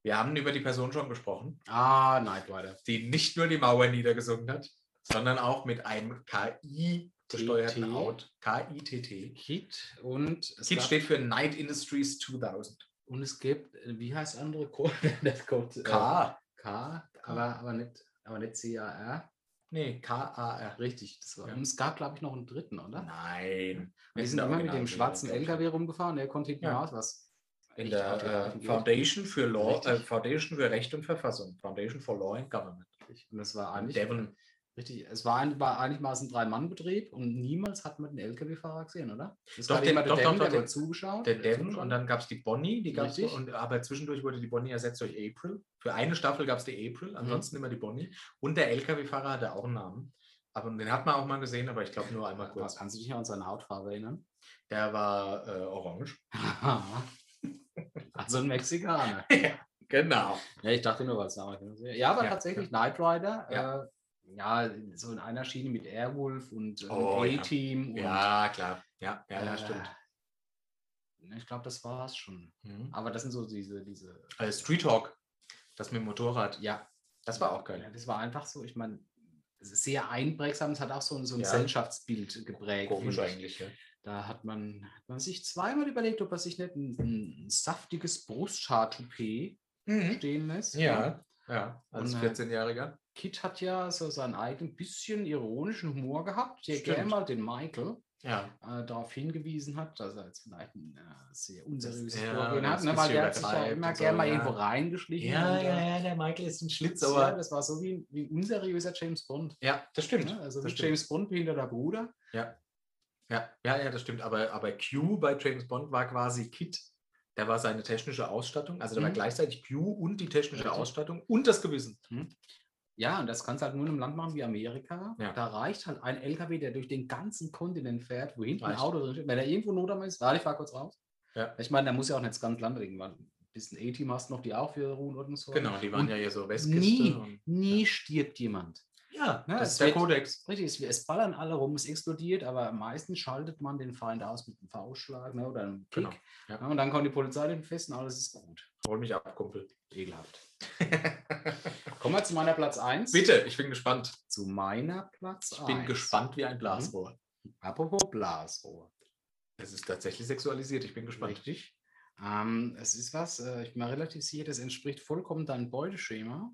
Wir haben über die Person schon gesprochen, Ah, Knight Rider. die nicht nur die Mauer niedergesungen hat, sondern auch mit einem KI gesteuerten. Auto. KITT. Kit und KIT steht für Night Industries 2000. und es gibt, äh, wie heißt der andere Code? Der Code äh, K. K, aber, aber, nicht, aber nicht CAR. Nee, K-A-R. Richtig, das war. Ja. Und es gab, glaube ich, noch einen dritten, oder? Nein. Wir In sind immer mit dem schwarzen. LKW rumgefahren, der konnte hinten Ja. raus, was In der äh. Foundation für Law, äh, Foundation für Recht und Verfassung. Foundation for Law and Government. Und das war eigentlich, Devon. Richtig, es war, ein, war eigentlich mal ein Drei-Mann-Betrieb und niemals hat man den LKW-Fahrer gesehen, oder? Das Doch, der- immer der doch, Devon, doch, der doch, wurde zugeschaut. Der der Devon und dann gab es die Bonnie, die Richtig. und aber zwischendurch wurde die Bonnie ersetzt durch April. Für eine Staffel gab es die April, ansonsten immer die Bonnie. Und der LKW-Fahrer hatte auch einen Namen. Aber den hat man auch mal gesehen, aber ich glaube nur einmal Aber kurz. Kannst du dich noch an seine Hautfarbe erinnern? Der war äh, orange. <laughs> also ein Mexikaner. <laughs> Genau. Ja, ich dachte nur, was Ja, aber Ja, tatsächlich Knight Rider. Ja. Äh, ja, so in einer Schiene mit Airwolf und äh, Oh, ja. A-Team. und, Ja, klar. Ja, ja, ja äh, stimmt. Ich glaube, das war es schon. Mhm. Aber das sind so diese, diese. Äh, Street Hawk, das mit dem Motorrad. Ja, Das war auch Ja, geil. das war einfach so, ich meine, sehr einprägsam, es hat auch so ein, so ein Ja. Gesellschaftsbild geprägt. Komisch eigentlich. Ja. Da hat man, hat man sich zweimal überlegt, ob er sich nicht ein, ein saftiges Brusthaar-Toupet stehen lässt. Mhm. Ja, ja, als Und, äh, 14-Jähriger. Kit hat ja so seinen eigenen bisschen ironischen Humor gehabt, der gerne mal den Michael Ja. äh, darauf hingewiesen hat, dass er jetzt vielleicht ein äh, sehr unseriöses ja, Vorgehen hat, ne, weil der hat sich ja immer so, gerne mal ja. irgendwo reingeschlichen. Ja, und, äh, ja, ja, der Michael ist ein Schlitz, ja, aber. das war so wie, wie ein unseriöser James Bond. Ja, das stimmt. Ne? Also das wie stimmt. James Bond behinderter Bruder. Ja. Ja, ja, ja, das stimmt. Aber, aber Q bei James Bond war quasi Kit. Der war seine technische Ausstattung. Also der war Mhm. gleichzeitig Q und die technische. Ausstattung und das Gewissen. Ja, und das kannst du halt nur in einem Land machen wie Amerika. Ja. Da reicht halt ein LKW, der durch den ganzen Kontinent fährt, wo hinten ein Reicht. Auto drin steht. Wenn er irgendwo Not am ist, ich fahr kurz raus. Ja. Ich meine, da muss ja auch nicht das ganze Land irgendwann. Ein bisschen A-Team hast noch, die auch für Ruhe und Ordnung sorgen. Genau, die waren Und ja hier so Westküste. Nie, und- nie stirbt jemand. Ja, Ne, das ist der wird- Kodex. Richtig, es, es ballern alle rum, es explodiert, aber meistens schaltet man den Feind aus mit einem Faustschlag ne, oder einem Kick. Genau, ja. Ja, und dann kommt die Polizei den fest und alles ist gut. Hol mich ab, Kumpel. Ekelhaft. <laughs> Kommen wir zu meiner Platz 1. Bitte, ich bin gespannt. Zu meiner Platz Ich bin eins. gespannt wie ein Blasrohr. Apropos Blasrohr. Es ist tatsächlich sexualisiert. Ich bin gespannt. Richtig. Ähm, es ist was, äh, ich bin mir relativ sicher, das entspricht vollkommen deinem Beuteschema.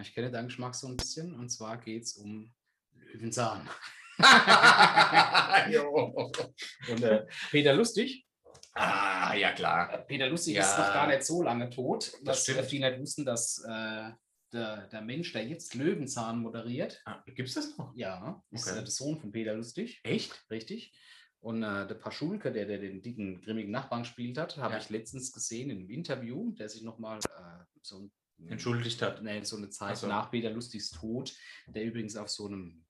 Ich kenne deinen Geschmack so ein bisschen und zwar geht es um Löwenzahn. <laughs> <laughs> Und äh, Peter Lustig, ah, ja klar. Peter Lustig Ja. ist noch gar nicht so lange tot, dass stimmt. äh, viele nicht wussten, dass äh, der, der Mensch, der jetzt Löwenzahn moderiert, Ah, Gibt es das noch? ja, ist Okay. äh, der Sohn von Peter Lustig. Echt? Richtig. Und äh, der Paschulke, der, der den dicken, grimmigen Nachbarn gespielt hat, habe Ja. ich letztens gesehen in einem Interview, der sich nochmal äh, so, ein- Entschuldigt hat. nee, so eine Zeit so. nach Peter Lustigs Tod, der übrigens auf so einem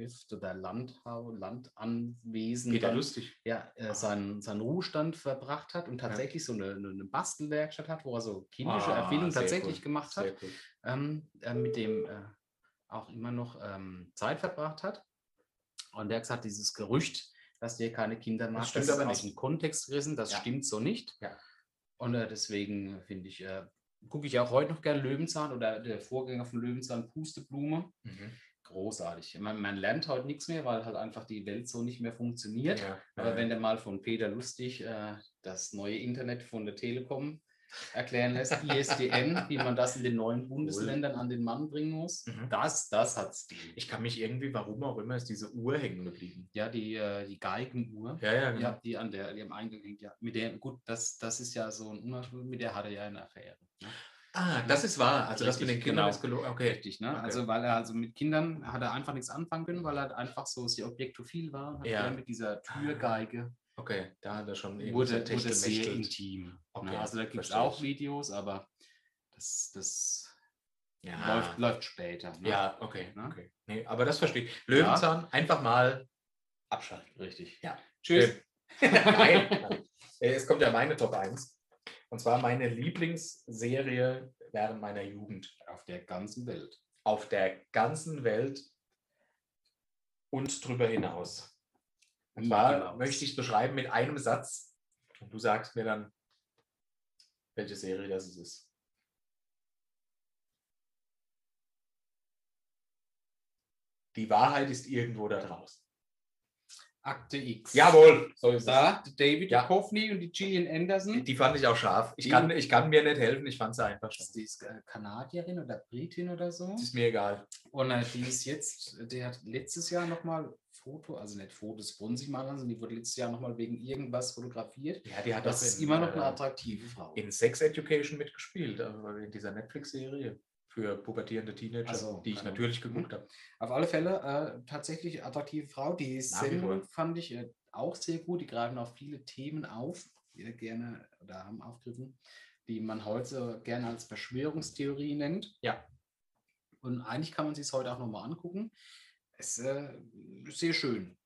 Hilft oder Landhau, Landanwesen Peter dann, lustig. ja, äh, seinen, seinen Ruhestand verbracht hat und tatsächlich so eine, eine, Bastelwerkstatt hat, wo er so kindische Ah, Erfindungen tatsächlich cool. gemacht hat ähm, äh, mit dem äh, auch immer noch ähm, Zeit verbracht hat. Und der hat gesagt, dieses Gerücht, dass der keine Kinder mag, stimmt ist aber aus nicht. dem Kontext gerissen, das Ja. stimmt so nicht. Ja. Und äh, deswegen finde ich, äh, gucke ich auch heute noch gerne Löwenzahn oder der Vorgänger von Löwenzahn, Pusteblume. Mhm. Großartig. Man, man lernt heute nichts mehr, weil halt einfach die Welt so nicht mehr funktioniert. Ja, Aber wenn der mal von Peter Lustig äh, das neue Internet von der Telekom erklären lässt, ISDN, <laughs> wie man das in den neuen Bundesländern an den Mann bringen muss, Mhm. das, das hat Stil. ich kann mich irgendwie, warum auch immer, ist diese Uhr hängen geblieben. Ja, die, äh, die Geigenuhr. Ja, ja, genau. Ja, die an der, die am Eingang hängt, ja. Mit der, gut, das, das ist ja so ein Unabhängig, mit der hat er ja eine Affäre. Ne? Ah, das ist wahr. Also das mit den Kindern genau. ist gelogen. Okay. Richtig, ne? Okay. Also weil er also mit Kindern hat er einfach nichts anfangen können, weil er halt einfach so sehr objektophil war. und Ja. mit dieser Türgeige Okay, da hat er schon wurde, wurde sehr intim. Okay, ne? Also da gibt es auch. Videos, aber das, das Ja. läuft, läuft später. Ne? Ja, okay, Ne? okay. Nee, aber das verstehe ich. Löwenzahn, einfach mal abschalten. Richtig. Ja. Tschüss. Nein, <laughs> nein. Äh, Es kommt ja meine Top 1. Und zwar meine Lieblingsserie während meiner Jugend. Auf der ganzen Welt. Auf der ganzen Welt und drüber hinaus. Und zwar möchte ich es beschreiben mit einem Satz. Und du sagst mir dann, welche Serie das ist. Die Wahrheit ist irgendwo da draußen. Akte X. Jawohl, so ist es. Da, die David Ja. Duchovny und die Gillian Anderson. Die fand ich auch scharf. Ich Die- kann, ich kann mir nicht helfen, ich fand sie einfach scharf. Die ist äh, Kanadierin oder Britin oder so. Das ist mir egal. Und äh, die ist jetzt, die hat letztes Jahr nochmal Foto, also nicht Fotos von sich machen, sondern die wurde letztes Jahr nochmal wegen irgendwas fotografiert. Ja, die hat Das ist in, immer noch eine äh, attraktive Frau. in Sex Education mitgespielt, also in dieser Netflix-Serie für pubertierende Teenager, Ach so, die ich genau. natürlich geguckt habe. Auf alle Fälle äh, tatsächlich attraktive Frau. Die Sendung fand ich äh, auch sehr gut. Die greifen auch viele Themen auf, die wir gerne oder haben aufgegriffen, die man heute gerne als Verschwörungstheorie nennt. Ja. Und eigentlich kann man sich es heute auch nochmal angucken. Es ist äh, sehr schön.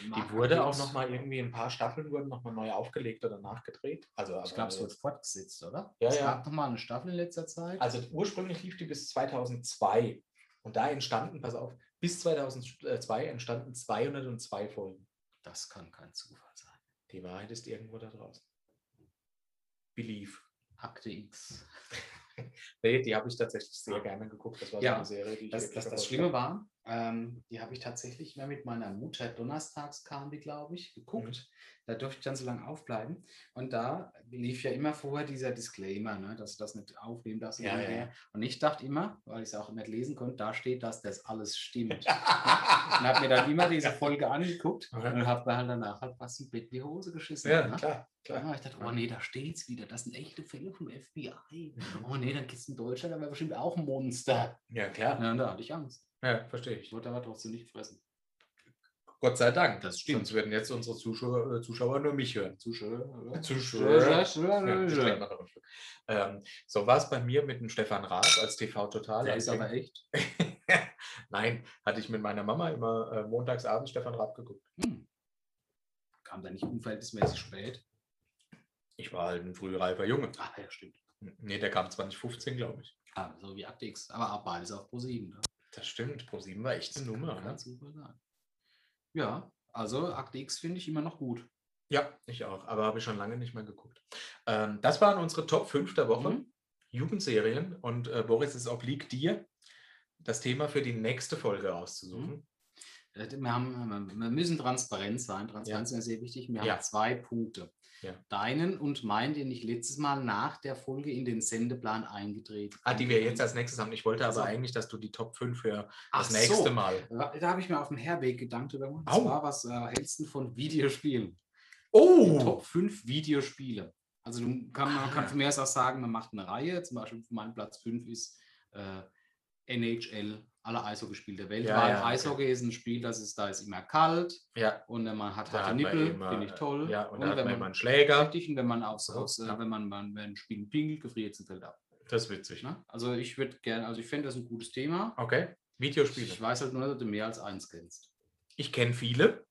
Die wurde auch noch mal irgendwie, ein paar Staffeln wurden noch mal neu aufgelegt oder nachgedreht. Also, Ich glaube, es wird fortgesetzt, oder? Ja, es ja. gab nochmal eine Staffel in letzter Zeit. also ursprünglich lief die bis 2002 und da entstanden, pass auf, bis 2002 entstanden 202 Folgen. das kann kein Zufall sein. Die Wahrheit ist irgendwo da draußen. Believe. Akte X. <laughs> Nee, die habe ich tatsächlich sehr gerne geguckt. Das war so Ja, eine Serie, die ich Das, das, das Schlimme war, ähm, die habe ich tatsächlich immer mit meiner Mutter donnerstags kam die, glaube ich, geguckt. Mhm. Da durfte ich dann so lange aufbleiben. Und da lief ja immer vorher dieser Disclaimer, ne, dass du das nicht aufnehmen darfst. und Ja, und ja. Und ich dachte immer, weil ich es auch nicht lesen konnte, da steht, dass das alles stimmt. <laughs> und habe mir dann immer diese Folge angeguckt und habe mir halt danach halt fast im Bett in die Hose geschissen. Ja, ne? klar, klar. Ja, ich dachte, oh nee, da steht's wieder. Das sind echte Fälle vom FBI. Oh nee, dann geht's in Deutschland, aber bestimmt auch ein Monster. Ja, klar. Ja, und da hatte ich Angst. Ja, verstehe ich. Ich wollte aber trotzdem nicht fressen. Gott sei Dank. Das stimmt. Sonst würden jetzt unsere Zuschauer, äh, Zuschauer nur mich hören. Zu schön. Zu schön. schön. Ja, ich trinke mal noch ein Stück. ähm, so war es bei mir mit dem Stefan Raab als TV Total. Der ist aber echt. <laughs> Nein, hatte ich mit meiner Mama immer äh, montags abends Stefan Raab geguckt. Hm. Kam da nicht unverhältnismäßig spät? Ich war halt ein frühreifer Junge. Ah, ja, stimmt. Nee, der kam 2015, glaube ich. Ah, so wie Akte X. Aber beides auf Pro 7. Ne? Das stimmt. ProSieben war echt eine Nummer. Ne? super sein. Ja, also Akte X finde ich immer noch gut. Ja, ich auch. Aber habe ich schon lange nicht mehr geguckt. Ähm, das waren unsere Top 5 der Woche. Mhm. Jugendserien. Und äh, Boris, es obliegt dir, das Thema für die nächste Folge auszusuchen. Äh, Wir, haben, wir müssen transparent sein. Transparenz ist mir sehr wichtig. Wir Ja. haben zwei Punkte. Ja. Deinen und meinen, den ich letztes Mal nach der Folge in den Sendeplan eingetreten Ah, die wir jetzt als nächstes haben. Ich wollte aber So. eigentlich, dass du die Top 5 für Ach das nächste so. Mal. Da da habe ich mir auf dem Herweg Gedanken drüber gemacht. Das Au. war was äh, hältst du von Videospielen. Oh! Top 5 Videospiele. Also du kann, man kann Ah. von mir aus auch sagen, man macht eine Reihe. Zum Beispiel mein Platz 5 ist äh, NHL, alle Eishockeyspiele der Welt. Ja, Weil ja, okay. Eishockey ist ein Spiel, das ist, da ist immer kalt Ja, und äh, man hat da harte hat Nippel, finde ich toll. Ja, und, und wenn man man einen Schläger. richtig, und wenn man aufs, So, aufs, äh, ja. wenn man, wenn ein Spiel pinkelt, gefriert es fällt ab. Das ist witzig. Ne? Also ich würde gerne, also ich finde das ein gutes Thema. Okay. Videospiele. Ich weiß halt nur, dass du mehr als eins kennst. Ich kenne viele,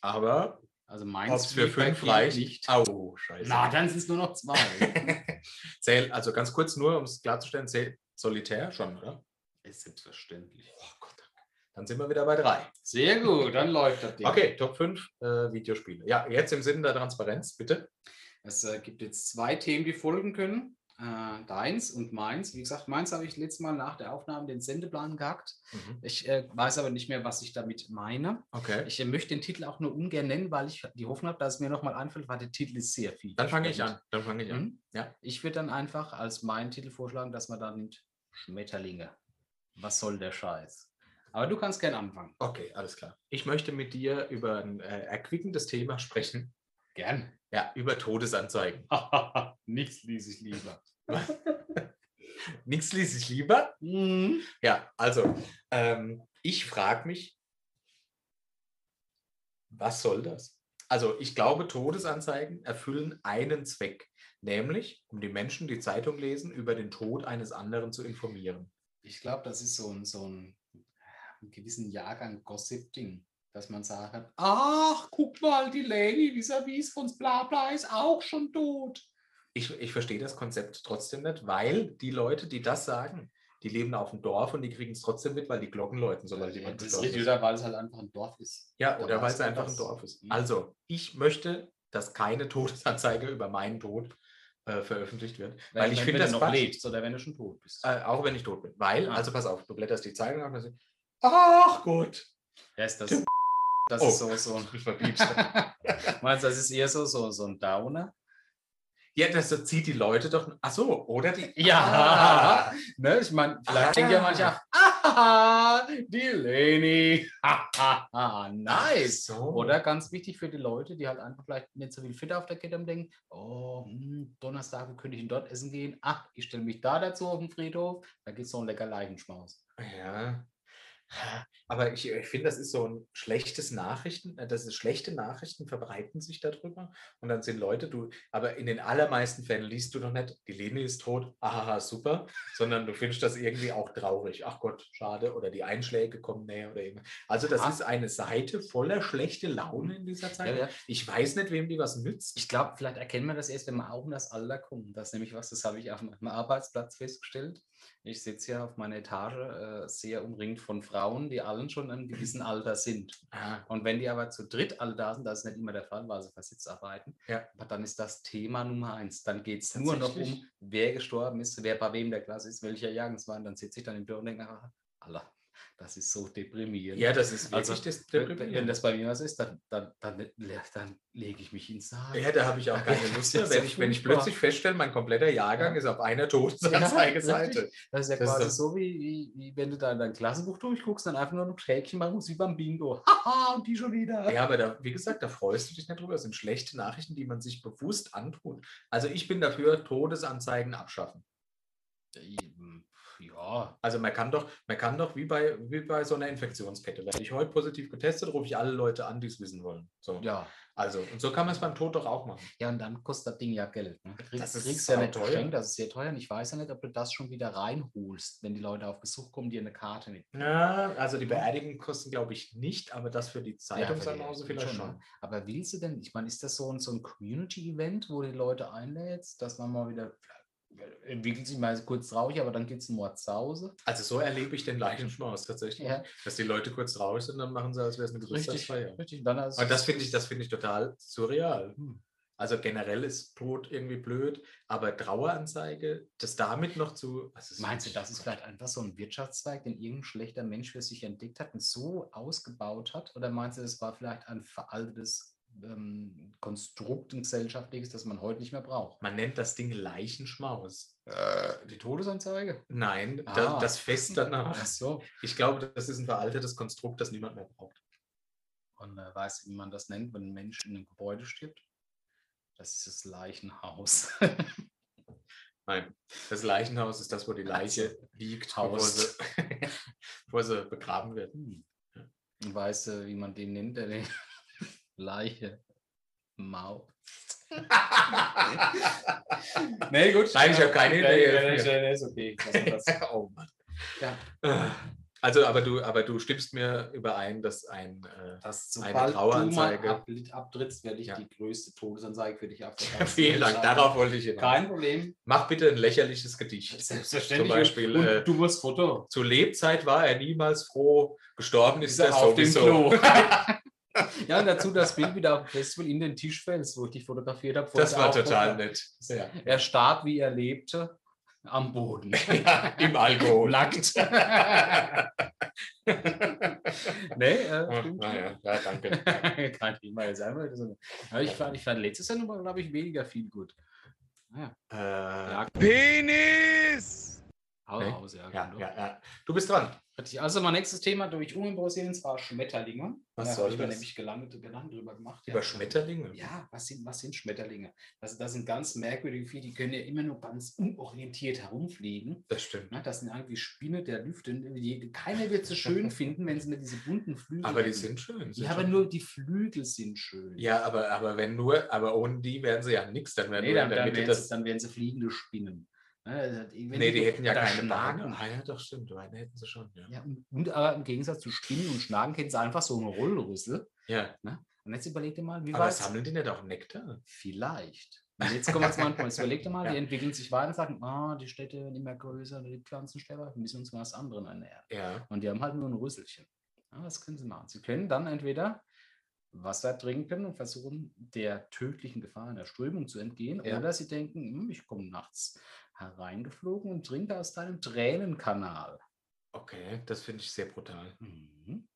aber Also ob meins es für fünf reicht. nicht. Au, scheiße. Na, dann sind es nur noch zwei. <laughs> Zähl, also ganz kurz nur, um es klarzustellen, zählt Solitär schon, oder? Ist selbstverständlich. Oh Gott. Dann sind wir wieder bei drei. Sehr gut, dann läuft das Ding. Okay, Top 5 äh, Videospiele. Ja, jetzt im Sinne der Transparenz, bitte. Es äh, gibt jetzt zwei Themen, die folgen können. äh, deins und meins. Wie gesagt, meins habe ich letztes Mal nach der Aufnahme den Sendeplan gehackt. Mhm. Ich äh, weiß aber nicht mehr, was ich damit meine. Okay. Ich äh, möchte den Titel auch nur ungern nennen, weil ich die Hoffnung habe, dass es mir nochmal einfällt, weil der Titel ist sehr viel. Dann fange ich an. Dann fange ich an. Mhm. Ja. Ich würde dann einfach als meinen Titel vorschlagen, dass man da nimmt Schmetterlinge. Was soll der Scheiß? Aber du kannst gern anfangen. Okay, alles klar. Ich möchte mit dir über ein äh, erquickendes Thema sprechen. Gern. Ja, über Todesanzeigen. <laughs> Nichts ließ ich lieber. <laughs> Nichts ließ ich lieber. Mhm. Ja, also, ähm, ich frage mich, was soll das? Also, ich glaube, Todesanzeigen erfüllen einen Zweck, nämlich, um die Menschen, die Zeitung lesen, über den Tod eines anderen zu informieren. Ich glaube, das ist so ein, so ein, ein gewissen Jahrgang Gossip-Ding, dass man sagt, ach, guck mal, die Lady vis-à-vis von Blabla ist auch schon tot. Ich, ich verstehe das Konzept trotzdem nicht, weil die Leute, die das sagen, die leben auf dem Dorf und die kriegen es trotzdem mit, weil die Glocken läuten, sobald Ja, jemand das ist richtig, oder weil es halt einfach ein Dorf ist. Ja, Da oder weil es einfach das. ein Dorf ist. Mhm. Also, ich möchte, dass keine Todesanzeige über meinen Tod äh, veröffentlicht wird. Wenn, weil ich finde wenn das du noch Quatsch. lebst oder wenn du schon tot bist. Äh, auch wenn ich tot bin. Weil, Ah. also pass auf, du blätterst die Zeitung ab und dann ach gut. Ja, ist das, das Oh. ist so, so ein. <laughs> Meinst du, das ist eher so, so, so ein Downer? ja, das so zieht die Leute doch. Ach so, oder die. Ja. <laughs> Ne, ich meine, vielleicht Ah. denkt ja mancher, die Leni. <laughs> nice. So. Oder ganz wichtig für die Leute, die halt einfach vielleicht nicht so viel Fit auf der Kette haben, denken, oh, hm, Donnerstag könnte ich dort essen gehen? Ach, ich stelle mich da dazu auf den Friedhof, da gibt es so einen lecker Leichenschmaus. Ja. Aber ich, ich finde, das ist so ein schlechtes Nachrichten, äh, das ist schlechte Nachrichten verbreiten sich darüber und dann sind Leute, du, aber in den allermeisten Fällen liest du doch nicht, die Leni ist tot, ahaha, super, sondern du findest das irgendwie auch traurig. Ach Gott, schade, oder die Einschläge kommen näher oder irgendwas. Also das Ah. ist eine Seite voller schlechte Laune in dieser Zeit. Ja, ja. Ich weiß nicht, wem die was nützt. Ich glaube, vielleicht erkennen wir das erst, wenn wir auch in das Alter kommen. Das ist nämlich was, das habe ich auf meinem Arbeitsplatz festgestellt. Ich sitze ja auf meiner Etage äh, sehr umringt von Frauen, die allen schon im gewissen <laughs> Alter sind. Ah, Und wenn die aber zu dritt alle da sind, das ist nicht immer der Fall, weil sie versitzt arbeiten, Ja. aber dann ist das Thema Nummer eins. Dann geht es nur noch um, wer gestorben ist, wer bei wem der Klasse ist, welcher Jahrgang es war. Und dann sitze ich dann im Büro und denke, ah, Alter, das ist so deprimierend. ja, das ist also, wirklich das wenn, wenn das bei mir was ist, dann, dann, dann, dann lege ich mich ins Sarg. Ja, da habe ich auch keine Lust <laughs> mehr. ist Wenn ja ich, wenn ich plötzlich feststelle, mein kompletter Jahrgang Ja. ist auf einer Todesanzeigeseite. <laughs> richtig. Das ist ja Das ist quasi doch- so, wie, wie, wie wenn du da in dein Klassenbuch durchguckst, dann einfach nur noch Schäkchen machen musst, wie beim Bingo. <laughs> Haha, und die schon wieder. Ja, aber da, wie gesagt, da freust du dich nicht drüber. Das sind schlechte Nachrichten, die man sich bewusst antut. Also ich bin dafür, Todesanzeigen abschaffen. Ja, Also man kann doch, man kann doch wie bei, wie bei so einer Infektionskette. Werde ich heute positiv getestet, rufe ich alle Leute an, die es wissen wollen. So. ja. Also, und so kann man es beim Tod doch auch machen. Ja, und dann kostet das Ding ja Geld. Ne? Kriegst, Das ist kriegst ja nicht sauteuer. geschenkt, das ist sehr teuer. Und ich weiß ja nicht, ob du das schon wieder reinholst, wenn die Leute auf Besuch kommen, dir eine Karte mit. Ja, also die Beerdigung kosten, glaube ich, nicht, aber das für die Zeitungsannonce Ja, vielleicht schon, schon. ne? Aber willst du denn, ich meine, ist das so ein, so ein Community-Event, wo die Leute einlädst, dass man mal wieder, entwickelt sich mal kurz traurig, aber dann geht es Mord zu Hause? Also so erlebe ich den Leichenschmaus tatsächlich. Ja. Dass die Leute kurz traurig sind, dann machen sie, als wäre es eine Geburtstagsfeier. richtig. Und dann ist Und das finde ich, das finde ich total surreal. Hm. Also generell ist Tod irgendwie blöd, aber Traueranzeige, das damit noch zu. also Meinst du, das ist vielleicht einfach so ein Wirtschaftszweig, den irgendein schlechter Mensch für sich entdeckt hat und so ausgebaut hat? Oder meinst du, das war vielleicht ein veraltetes ähm, Konstrukt, ein gesellschaftliches, das man heute nicht mehr braucht? Man nennt das Ding Leichenschmaus. Die Todesanzeige? Nein, Ah. da, das Fest danach. Ach so. Ich glaube, das ist ein veraltetes Konstrukt, das niemand mehr braucht. Und äh, weißt du, wie man das nennt, wenn ein Mensch in einem Gebäude stirbt? Das ist das Leichenhaus. <laughs> Nein, das Leichenhaus ist das, wo die Leiche liegt, bevor sie, <laughs> bevor sie begraben wird. Hm. Und weißt du, wie man den nennt? Der den Leiche. Maus. <laughs> nee, gut. Nein, ich habe keine Idee. Nee, nee, nee, ist okay. <laughs> Oh Mann. Ja. Also, aber du, aber du stimmst mir überein, dass ein. Äh, Das, Eine sobald du mal Traueranzeige. ab, abtrittst, werde ich Ja. die größte Todesanzeige für dich abverkaufen. <laughs> vielen Dank, darauf wollte ich hinaus. Kein Problem. Mach bitte ein lächerliches Gedicht. Selbstverständlich. Zum Beispiel, Und äh, du musst Foto. Zu Lebzeit war er niemals froh, gestorben ist er auf dem sowieso. Klo. Ja, und dazu das Bild wieder auf dem Festival in den Tischfels, wo ich dich fotografiert habe. vor Das war total nett. Ja. Er starb, wie er lebte, am Boden. <laughs> Ja, Im Alkohol. Nackt. <laughs> nee, äh, Ach, stimmt. naja, ja, danke. <laughs> Kein Thema, jetzt einfach so. Aber ich fand, ich fand letztes Jahr glaube ich, weniger viel gut. Naja, Äh, ja, Penis! hau Nee. raus, ja. ja, komm, ja, ja. Du bist dran. Also mein nächstes Thema durch unimprovisieren, zwar Schmetterlinge. Was soll habe ich mir das? nämlich gelandet, Gedanken drüber gemacht. Über ja. Schmetterlinge. Ja, was sind, was sind Schmetterlinge? Das, das sind ganz merkwürdige Viecher, die können ja immer nur ganz unorientiert herumfliegen. Das stimmt. Ne, Das sind irgendwie Spinne der Lüfte. Die- Keiner wird sie schön <laughs> finden, wenn sie nicht diese bunten Flügel Aber die sind schön. sind Ja, aber schon- nur die Flügel sind schön. Ja, aber, aber wenn nur, aber ohne die wären sie ja nichts. Dann wären nee, nur dann, dann, sie, dann wären sie fliegende Spinnen. Ne, wenn Nee, die hätten ja keine Schnaken. Beine. Ah ja, doch stimmt. Beine hätten sie schon. Ja. Ja, und, und aber im Gegensatz zu Spinnen und Schnaken kennen sie einfach so einen Rollrüssel. ja. Und jetzt überleg dir mal, wie Aber weit sammeln die nicht auch Nektar? Vielleicht. Und jetzt kommen wir zum Punkt. Jetzt überleg dir mal, <laughs> Ja. die entwickeln sich weiter und sagen, ah, die Städte werden immer größer, die Pflanzensterber, wir müssen uns was anderem ernähren. Ja. Und die haben halt nur ein Rüsselchen. Ja, was können sie machen? Sie können dann entweder Wasser trinken und versuchen, der tödlichen Gefahr in der Strömung zu entgehen, Ja. oder sie denken, hm, ich komme nachts hereingeflogen und trinke aus deinem Tränenkanal. Okay, das finde ich sehr brutal. Mhm.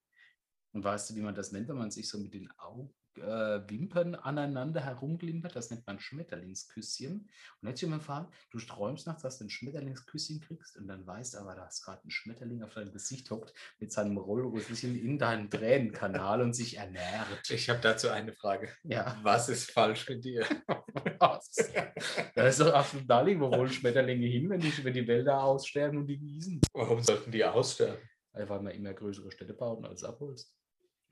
Und weißt du, wie man das nennt, wenn man sich so mit den Augen, äh, Wimpern aneinander herumglimpert? Das nennt man Schmetterlingsküsschen. Und jetzt mal vor, du träumst nachts, dass du ein Schmetterlingsküsschen kriegst und dann weißt aber, da ist gerade ein Schmetterling auf deinem Gesicht hockt mit seinem Rollrüsselchen in deinem Tränenkanal und sich ernährt. Ich habe dazu eine Frage. Ja, Was ist falsch mit dir? <laughs> was? Das ist doch absolut naheliegend. Wo wollen Schmetterlinge hin, wenn die, wenn die Wälder aussterben und die Wiesen? Warum sollten die aussterben? Weil man immer größere Städte baut als abholst.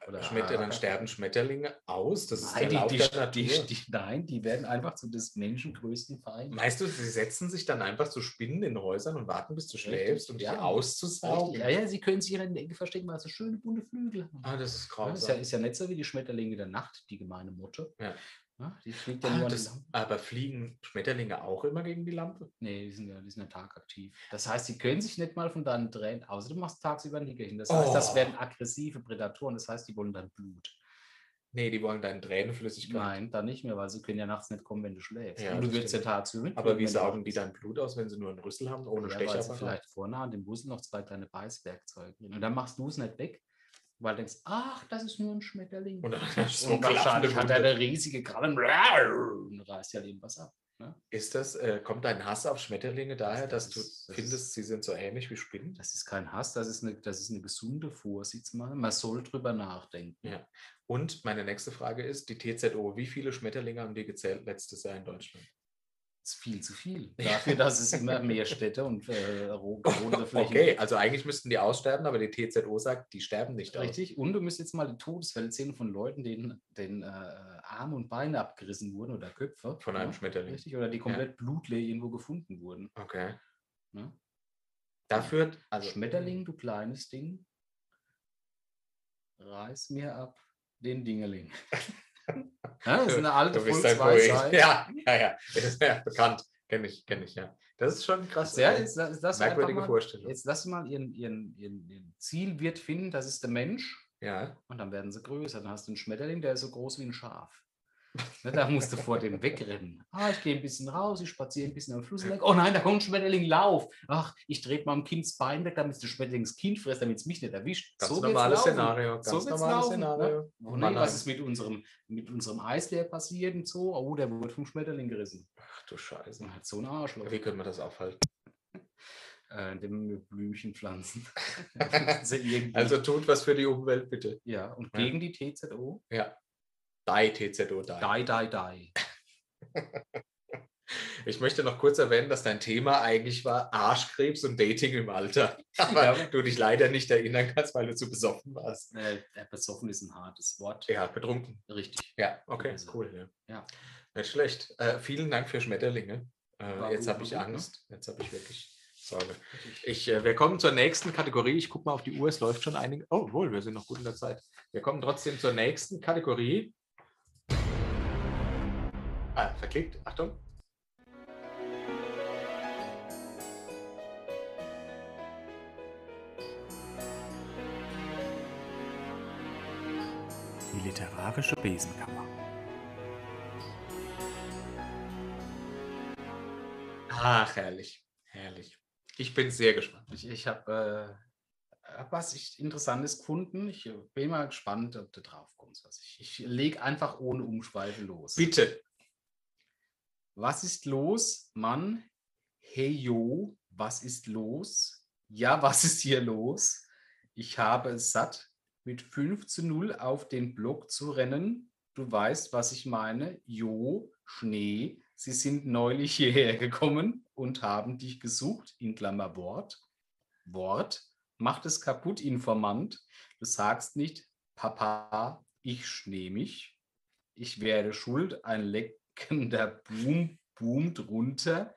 Oder Schmetter, dann sterben Schmetterlinge aus? Das ist Nein, der Lauf die, der die, die, die, nein, die werden einfach zu des Menschen größten Feind. Meinst du, sie setzen sich dann einfach zu Spinnen in Häusern und warten, bis du schläfst, um dich ja. auszusaugen? Ja, ja, sie können sich in der Ecke verstecken, weil sie schöne bunte Flügel haben. Ah, das ist Ja, ist, ja, ist ja nicht so wie die Schmetterlinge der Nacht, die gemeine Motte. Ja. Ja, die fliegt ja Ah, nur das, aber fliegen Schmetterlinge auch immer gegen die Lampe? Nee, die sind, ja, die sind ja tagaktiv. Das heißt, sie können sich nicht mal von deinen Tränen, außer du machst tagsüber ein Nickerchen. Das heißt, das Oh. werden aggressive Prädatoren, das heißt, die wollen dein Blut. Nee, die wollen deine Tränenflüssigkeit. Nein, dann nicht mehr, weil sie können ja nachts nicht kommen, wenn du schläfst. Ja, Und du würdest ja tagsüber mit. Aber wie saugen die dein Blut aus, wenn sie nur einen Rüssel haben, ohne ja, weil sie vielleicht vorne an dem Rüssel noch zwei kleine Beißwerkzeuge. Und dann machst du es nicht weg, weil du denkst, ach, das ist nur ein Schmetterling. Und <laughs> du so Und wahrscheinlich hat er eine riesige Krallen und reißt ja irgendwas ab. Ne? Ist das, äh, kommt dein Hass auf Schmetterlinge daher, Das dass du ist- das findest, ist- sie sind so ähnlich wie Spinnen? Das ist kein Hass, das ist eine, das ist eine gesunde Vorsichtsmache. Man soll drüber nachdenken. Ja. Und meine nächste Frage ist, die TZO, wie viele Schmetterlinge haben die gezählt letztes Jahr in Deutschland? Das ist viel zu viel. <laughs> Dafür, dass es immer mehr Städte und äh, <laughs> Flächen Okay, gibt. also eigentlich müssten die aussterben, aber die TZO sagt, die sterben nicht aus. Richtig. Und du müsst jetzt mal die Todesfälle zählen von Leuten, denen, denen äh, Arme und Beine abgerissen wurden oder Köpfe. Von einem ja, Schmetterling. Richtig. Oder die komplett blutleer irgendwo gefunden wurden. Okay. Ne? Dafür, also Schmetterling, du kleines Ding, reiß mir ab den Dingeling. <laughs> <laughs> ja, das ist eine alte. Volksweisheit. <laughs> Ja, ja, ja. Das ist ja bekannt. Kenne ich, kenne ich, ja. Das ist schon krass. Ja, jetzt, lass- merkwürdige mal, Vorstellung. Jetzt lass mal ihren, ihren, ihren, ihren Zielwirt finden, das ist der Mensch. Ja. Und dann werden sie größer. Dann hast du einen Schmetterling, der ist so groß wie ein Schaf. Ne, da musst du vor dem wegrennen. Ah, ich gehe ein bisschen raus, ich spaziere ein bisschen am Fluss. <laughs> Oh nein, da kommt ein Schmetterling, lauf. Ach, ich drehe Kind das Bein weg, damit das Schmetterling das Kind frisst, damit es mich nicht erwischt. Ganz wird's normales. Szenario. Ganz So normales laufen, Szenario. Ne? Oh, Mann, was nein. ist mit unserem, mit unserem Eisbär passiert und so? Oh, der wurde vom Schmetterling gerissen. Ach du Scheiße. Man hat so ein Arschloch. Wie können wir das aufhalten? <laughs> Äh, wir Blümchen pflanzen. <laughs> Also tut was für die Umwelt, bitte. ja, und Ja. gegen die TZO? Ja. Die TZO, die. Die, die, die. <laughs> Ich möchte noch kurz erwähnen, dass dein Thema eigentlich war Arschkrebs und Dating im Alter. <laughs> Aber Ja. du dich leider nicht erinnern kannst, weil du zu besoffen warst. Äh, der besoffen ist ein hartes Wort. Ja, betrunken. Richtig. Ja, okay, Also, cool. Ja. ja. Nicht schlecht. Äh, vielen Dank für Schmetterlinge. Äh, jetzt habe ich ne? Angst. Jetzt habe ich wirklich Sorge. Ich, äh, wir kommen zur nächsten Kategorie. Ich gucke mal auf die Uhr, es läuft schon einige. Oh, wohl, wir sind noch gut in der Zeit. Wir kommen trotzdem zur nächsten Kategorie. Ah, verklickt. Achtung. die literarische Besenkammer. Ach, herrlich. Herrlich. Ich bin sehr gespannt. Ich, ich habe äh, hab was ich Interessantes gefunden. Ich bin mal gespannt, ob du drauf kommst. Ich ich lege einfach ohne Umschweife los. Bitte. Was ist los, Mann? Hey yo, was ist los? Ja, <laughs> was ist hier los? Ich habe es satt, mit 5 zu 0 auf den Block zu rennen. Du weißt, was ich meine. Jo, Schnee. Sie sind neulich hierher gekommen und haben dich gesucht, in Klammer Wort. Wort. Macht es kaputt, Informant. Du sagst nicht, Papa, ich schnee mich. Ich werde schuld, ein leckender Boom boomt runter.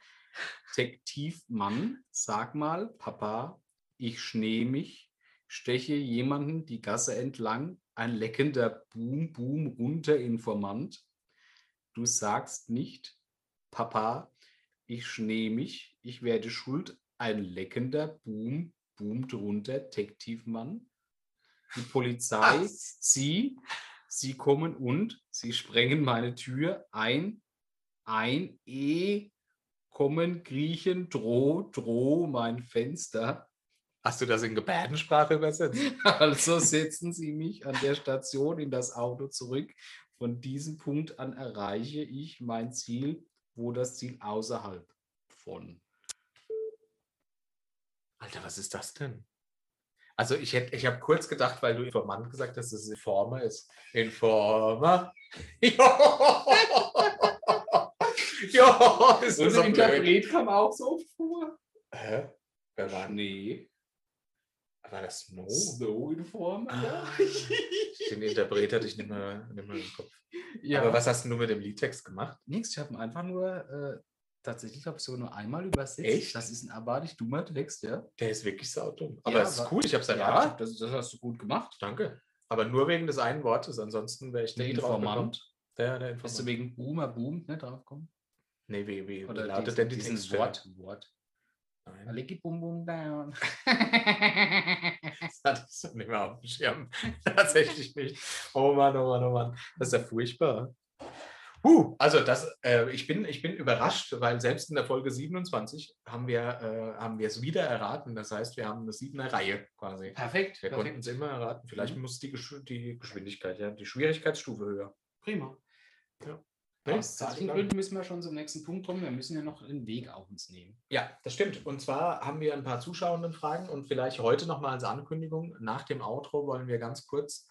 Detektivmann, sag mal, Papa, ich schnee mich, steche jemanden die Gasse entlang, ein leckender Boom, Boom runter Informant. Du sagst nicht, Papa, ich schnee mich, ich werde schuld, ein leckender Boom, boomt runter, Detektivmann. Die Polizei, Was? sie, sie kommen und sie sprengen meine Tür ein, ein, eh, kommen, kriechen, droh, droh, mein Fenster. Hast du das in Gebärdensprache übersetzt? <laughs> Also setzen Sie mich an der Station in das Auto zurück. Von diesem Punkt an erreiche ich mein Ziel, wo das Ziel außerhalb von. Alter, was ist das denn? Also ich hätte, ich habe kurz gedacht, weil du Informant gesagt hast, dass es Informer ist. Informer. <laughs> Ja, ist das so blöd. kam auch so vor. Hä? Wer war, Nee. war das Snow? Snow Informer. Ah, Den Interpret hatte ich nicht mehr, nicht mehr im Kopf. Ja. Aber was hast du mit dem Liedtext gemacht? Nix, ich habe ihn einfach nur äh, tatsächlich, glaube ich, so nur einmal übersetzt. Echt? Das ist ein abartig dummer Text, ja. Der ist wirklich saudumm. Aber Ja, es ist aber- cool, ich habe es Ja, erraten. das, das hast du gut gemacht. Danke. Aber nur wegen des einen Wortes, ansonsten wäre ich Der. Informant. Der, der Bist du Informant. wegen Boomer boomt ne, draufkommen? Nee, wie, wie, wie Oder lautet diesen, denn die Textstelle? Wort? Wort. Nein. Aleki bum bum down. <laughs> Das hatte ich so nicht mehr auf dem Schirm. <laughs> Tatsächlich nicht. Oh Mann, oh Mann, oh Mann. Das ist ja furchtbar. Huh, also das, äh, ich, bin, ich bin überrascht, weil selbst in der Folge 27 haben wir äh, haben wir es wieder erraten. Das heißt, wir haben eine siebener Reihe quasi. Perfekt, Wir konnten es immer erraten. Vielleicht Mhm. muss die, Gesch die Geschwindigkeit, ja, die Schwierigkeitsstufe höher. Prima. Ne? Aus zeitlichen Gründen müssen wir schon zum nächsten Punkt kommen. Wir müssen ja noch den Weg auf uns nehmen. Ja, das stimmt. Und zwar haben wir ein paar Zuschauendenfragen und vielleicht heute nochmal als Ankündigung. Nach dem Outro wollen wir ganz kurz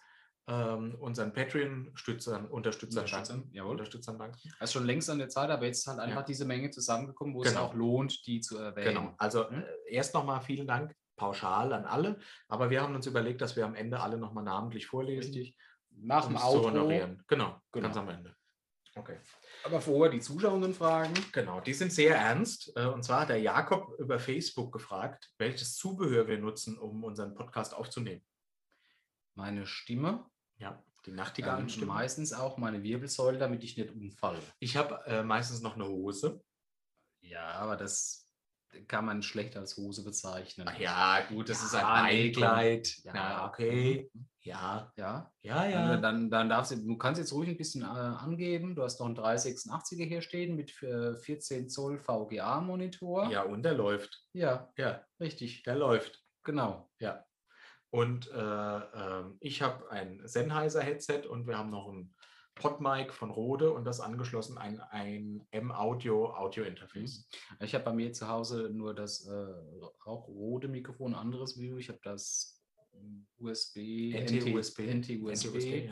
ähm, unseren Patreon-Stützern, Unterstützern, Unterstützern, danken. jawohl. Unterstützern danken. Das ist schon längst an der Zeit, aber jetzt ist halt einfach Ja. diese Menge zusammengekommen, wo es Genau. auch lohnt, die zu erwähnen. Genau. Also Mhm. äh, erst nochmal vielen Dank pauschal an alle. Aber wir haben uns überlegt, dass wir am Ende alle nochmal namentlich vorlesen. Richtig. Nach dem es zu Outro. honorieren. Genau, Genau. ganz am Ende. Okay. Aber vorher die Zuschauenden fragen. Genau, die sind sehr ernst. Äh, Und zwar hat der Jakob über Facebook gefragt, welches Zubehör wir nutzen, um unseren Podcast aufzunehmen. Meine Stimme. Ja, die Ähm, Nachtigallenstimme. meistens auch meine Wirbelsäule, damit ich nicht umfalle. Ich habe äh, meistens noch eine Hose. Ja, aber das kann man schlecht als Hose bezeichnen. Ach ja, gut, das ist Ja, ein nee, komm. Beinkleid. Ja. Ja, okay. Ja, Ja, ja, ja. dann, dann darfst du, du kannst jetzt ruhig ein bisschen äh, angeben. Du hast noch einen 386er hier stehen mit äh, 14 Zoll VGA-Monitor. Ja, und der läuft. ja, Ja, richtig. der läuft. Genau. Ja. Und äh, ähm, ich habe ein Sennheiser-Headset und wir haben noch ein Podmic von Rode und das angeschlossen ein, ein M-Audio Audio-Interface. Ich habe bei mir zu Hause nur das äh, auch rote Mikrofon, anderes View. Ich habe das USB, NT-USB. NT-USB.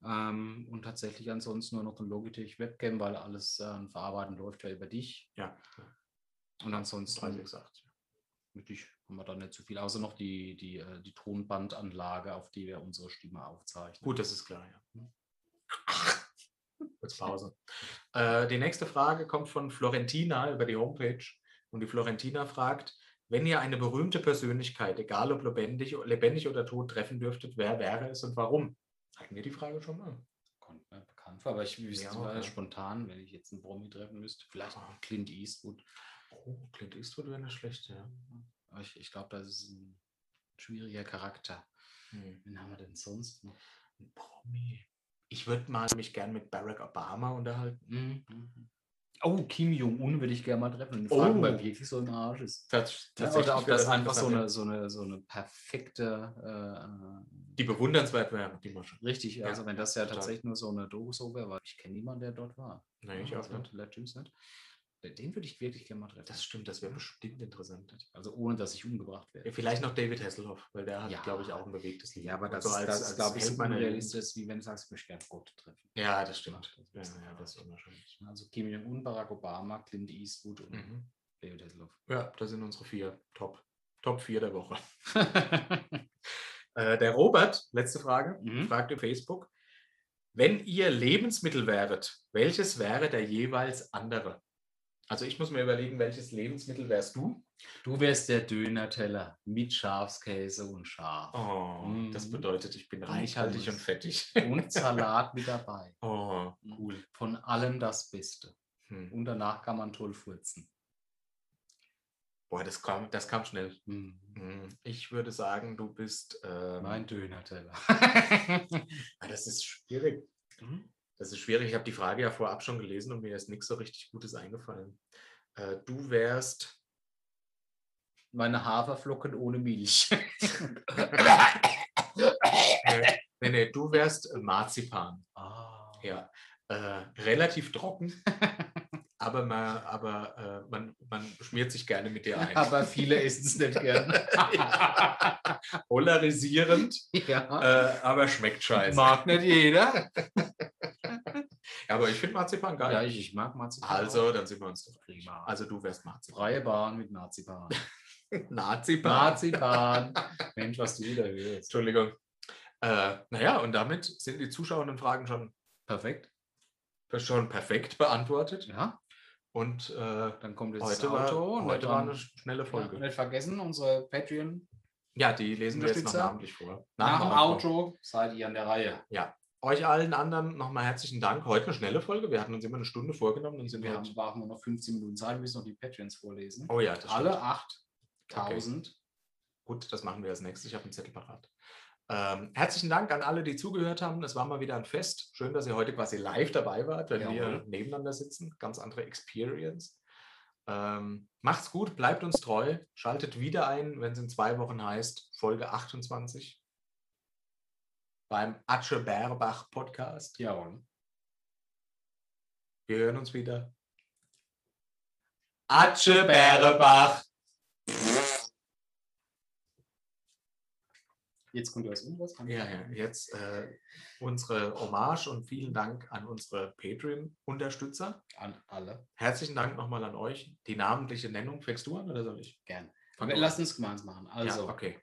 Ja. Ähm, und tatsächlich ansonsten nur noch ein Logitech Webcam, weil alles äh, an Verarbeiten läuft ja über dich. Ja, Und ansonsten 368. wirklich haben wir da nicht zu viel, außer noch die, die, äh, die Tonbandanlage, auf die wir unsere Stimme aufzeichnen. Gut, das ist klar, ja. Kurz Pause. Äh, die nächste Frage kommt von Florentina über die Homepage. Und die Florentina fragt, wenn ihr eine berühmte Persönlichkeit, egal ob lebendig, lebendig oder tot, treffen dürftet, wer wäre es und warum? Hatten wir die Frage schon mal? Kommt mir bekannt vor, aber ich wüsste Ja, ja. spontan, wenn ich jetzt einen Promi treffen müsste, vielleicht Ah. Clint Eastwood. Oh, Clint Eastwood wäre nicht schlecht, ja. Ich, ich glaube, das ist ein schwieriger Charakter. Hm. Wen haben wir denn sonst noch? Ein Promi. Ich würde mal mich gern mit Barack Obama unterhalten. Mhm. mhm. Oh, Kim Jong-un würde ich gerne mal treffen und fragen, er Oh. wirklich so im Arsch ist. Tats Ja, tatsächlich oder ob das einfach so eine, ja. so eine, so eine perfekte, Die bewundernswert wäre, die Masche. äh, richtig, Ja, also wenn das ja total. tatsächlich nur so eine Doku wäre, weil ich kenne niemanden, der dort war. Nee, ich auch also, nicht. Legends nicht. Den würde ich wirklich gerne mal treffen. Das stimmt, das wäre bestimmt interessant. also ohne, dass ich umgebracht Ja, werde. vielleicht noch David Hasselhoff, weil der hat, Ja. glaube ich, auch ein bewegtes Leben. Ja, aber das, so als- das als glaube ich, Jugend. unrealistisch, wie wenn du sagst, ich möchte gerne Gott treffen. Ja, das stimmt. Ja, Das- ja, das ist unwahrscheinlich. Also Kim Jong-un, Barack Obama, Clint Eastwood und Mhm. David Hasselhoff. Ja, das sind unsere vier Top. Top 4 der Woche. <laughs> Äh, der Robert, letzte Frage, Mhm. fragt auf Facebook. Wenn ihr Lebensmittel wäret, welches wäre der jeweils andere? Also ich muss mir überlegen, welches Lebensmittel wärst du? du wärst der Döner-Teller mit Schafskäse und Schaf. Oh, das Mhm. bedeutet, ich bin reichhaltig und fettig. Und Salat mit dabei. <laughs> Oh, cool. Von allem das Beste. Hm. Und danach kann man toll furzen. Boah, das kam, das kam schnell. Mhm. Hm, Ich würde sagen, du bist. Ähm, Mein Döner-Teller. Ah, Das ist schwierig. <laughs> Das ist schwierig. Ich habe die Frage ja vorab schon gelesen und mir ist nichts so richtig Gutes eingefallen. Äh, du wärst. Meine Haferflocken ohne Milch. nee, nee, nee, du wärst äh, Marzipan. Ah. Ja. Äh, relativ trocken, aber, man, aber äh, man, man schmiert sich gerne mit dir ein. Aber viele essen es nicht gern. <laughs> Polarisierend, ja. äh, aber schmeckt scheiße. Mag nicht jeder. <laughs> Ja, aber ich finde Marzipan geil. Ja, ich, ich mag Marzipan. also, auch. dann sind wir uns doch. prima. Also, du wärst Marzipan. freie Bahn mit Marzipan. <laughs> Marzipan. Marzipan. <laughs> Mensch, was du wieder hörst. Entschuldigung. Äh, naja, und damit sind die zuschauenden Fragen schon, Perfekt. schon perfekt beantwortet. Ja, Und äh, dann kommt jetzt heute, das war, Auto. und heute war eine schnelle Ja, Folge. nicht vergessen, unsere Patreon. Ja, die lesen wir jetzt noch namentlich vor. Nach dem Outro. Auto seid ihr an der Reihe. Euch allen anderen nochmal herzlichen Dank. Heute eine schnelle Folge. Wir hatten uns immer eine Stunde vorgenommen. Dann sind wir Wir haben, brauchen nur noch 15 Minuten Zeit, wir müssen noch die Patreons vorlesen. Oh ja, das Alle stimmt. 8000. Gut, das machen wir als nächstes. Ich habe einen Zettel parat. Ähm, herzlichen Dank an alle, die zugehört haben. Es war mal wieder ein Fest. Schön, dass ihr heute quasi live dabei wart, wenn wir Jawohl. nebeneinander sitzen. Ganz andere Experience. Ähm, macht's gut, bleibt uns treu. Schaltet wieder ein, wenn es in zwei Wochen heißt, Folge 28 beim Atsche Bärbach Podcast. Jawohl. Wir hören uns wieder. Atsche Bärbach. Jetzt kommt was anderes. Ja, ja, jetzt äh, unsere Hommage und vielen Dank an unsere Patreon-Unterstützer. An alle. Herzlichen Dank nochmal an euch. Die namentliche Nennung fängst du an oder soll ich? Gern. Fang Wir du lassen es gemeinsam machen. Also, ja, okay.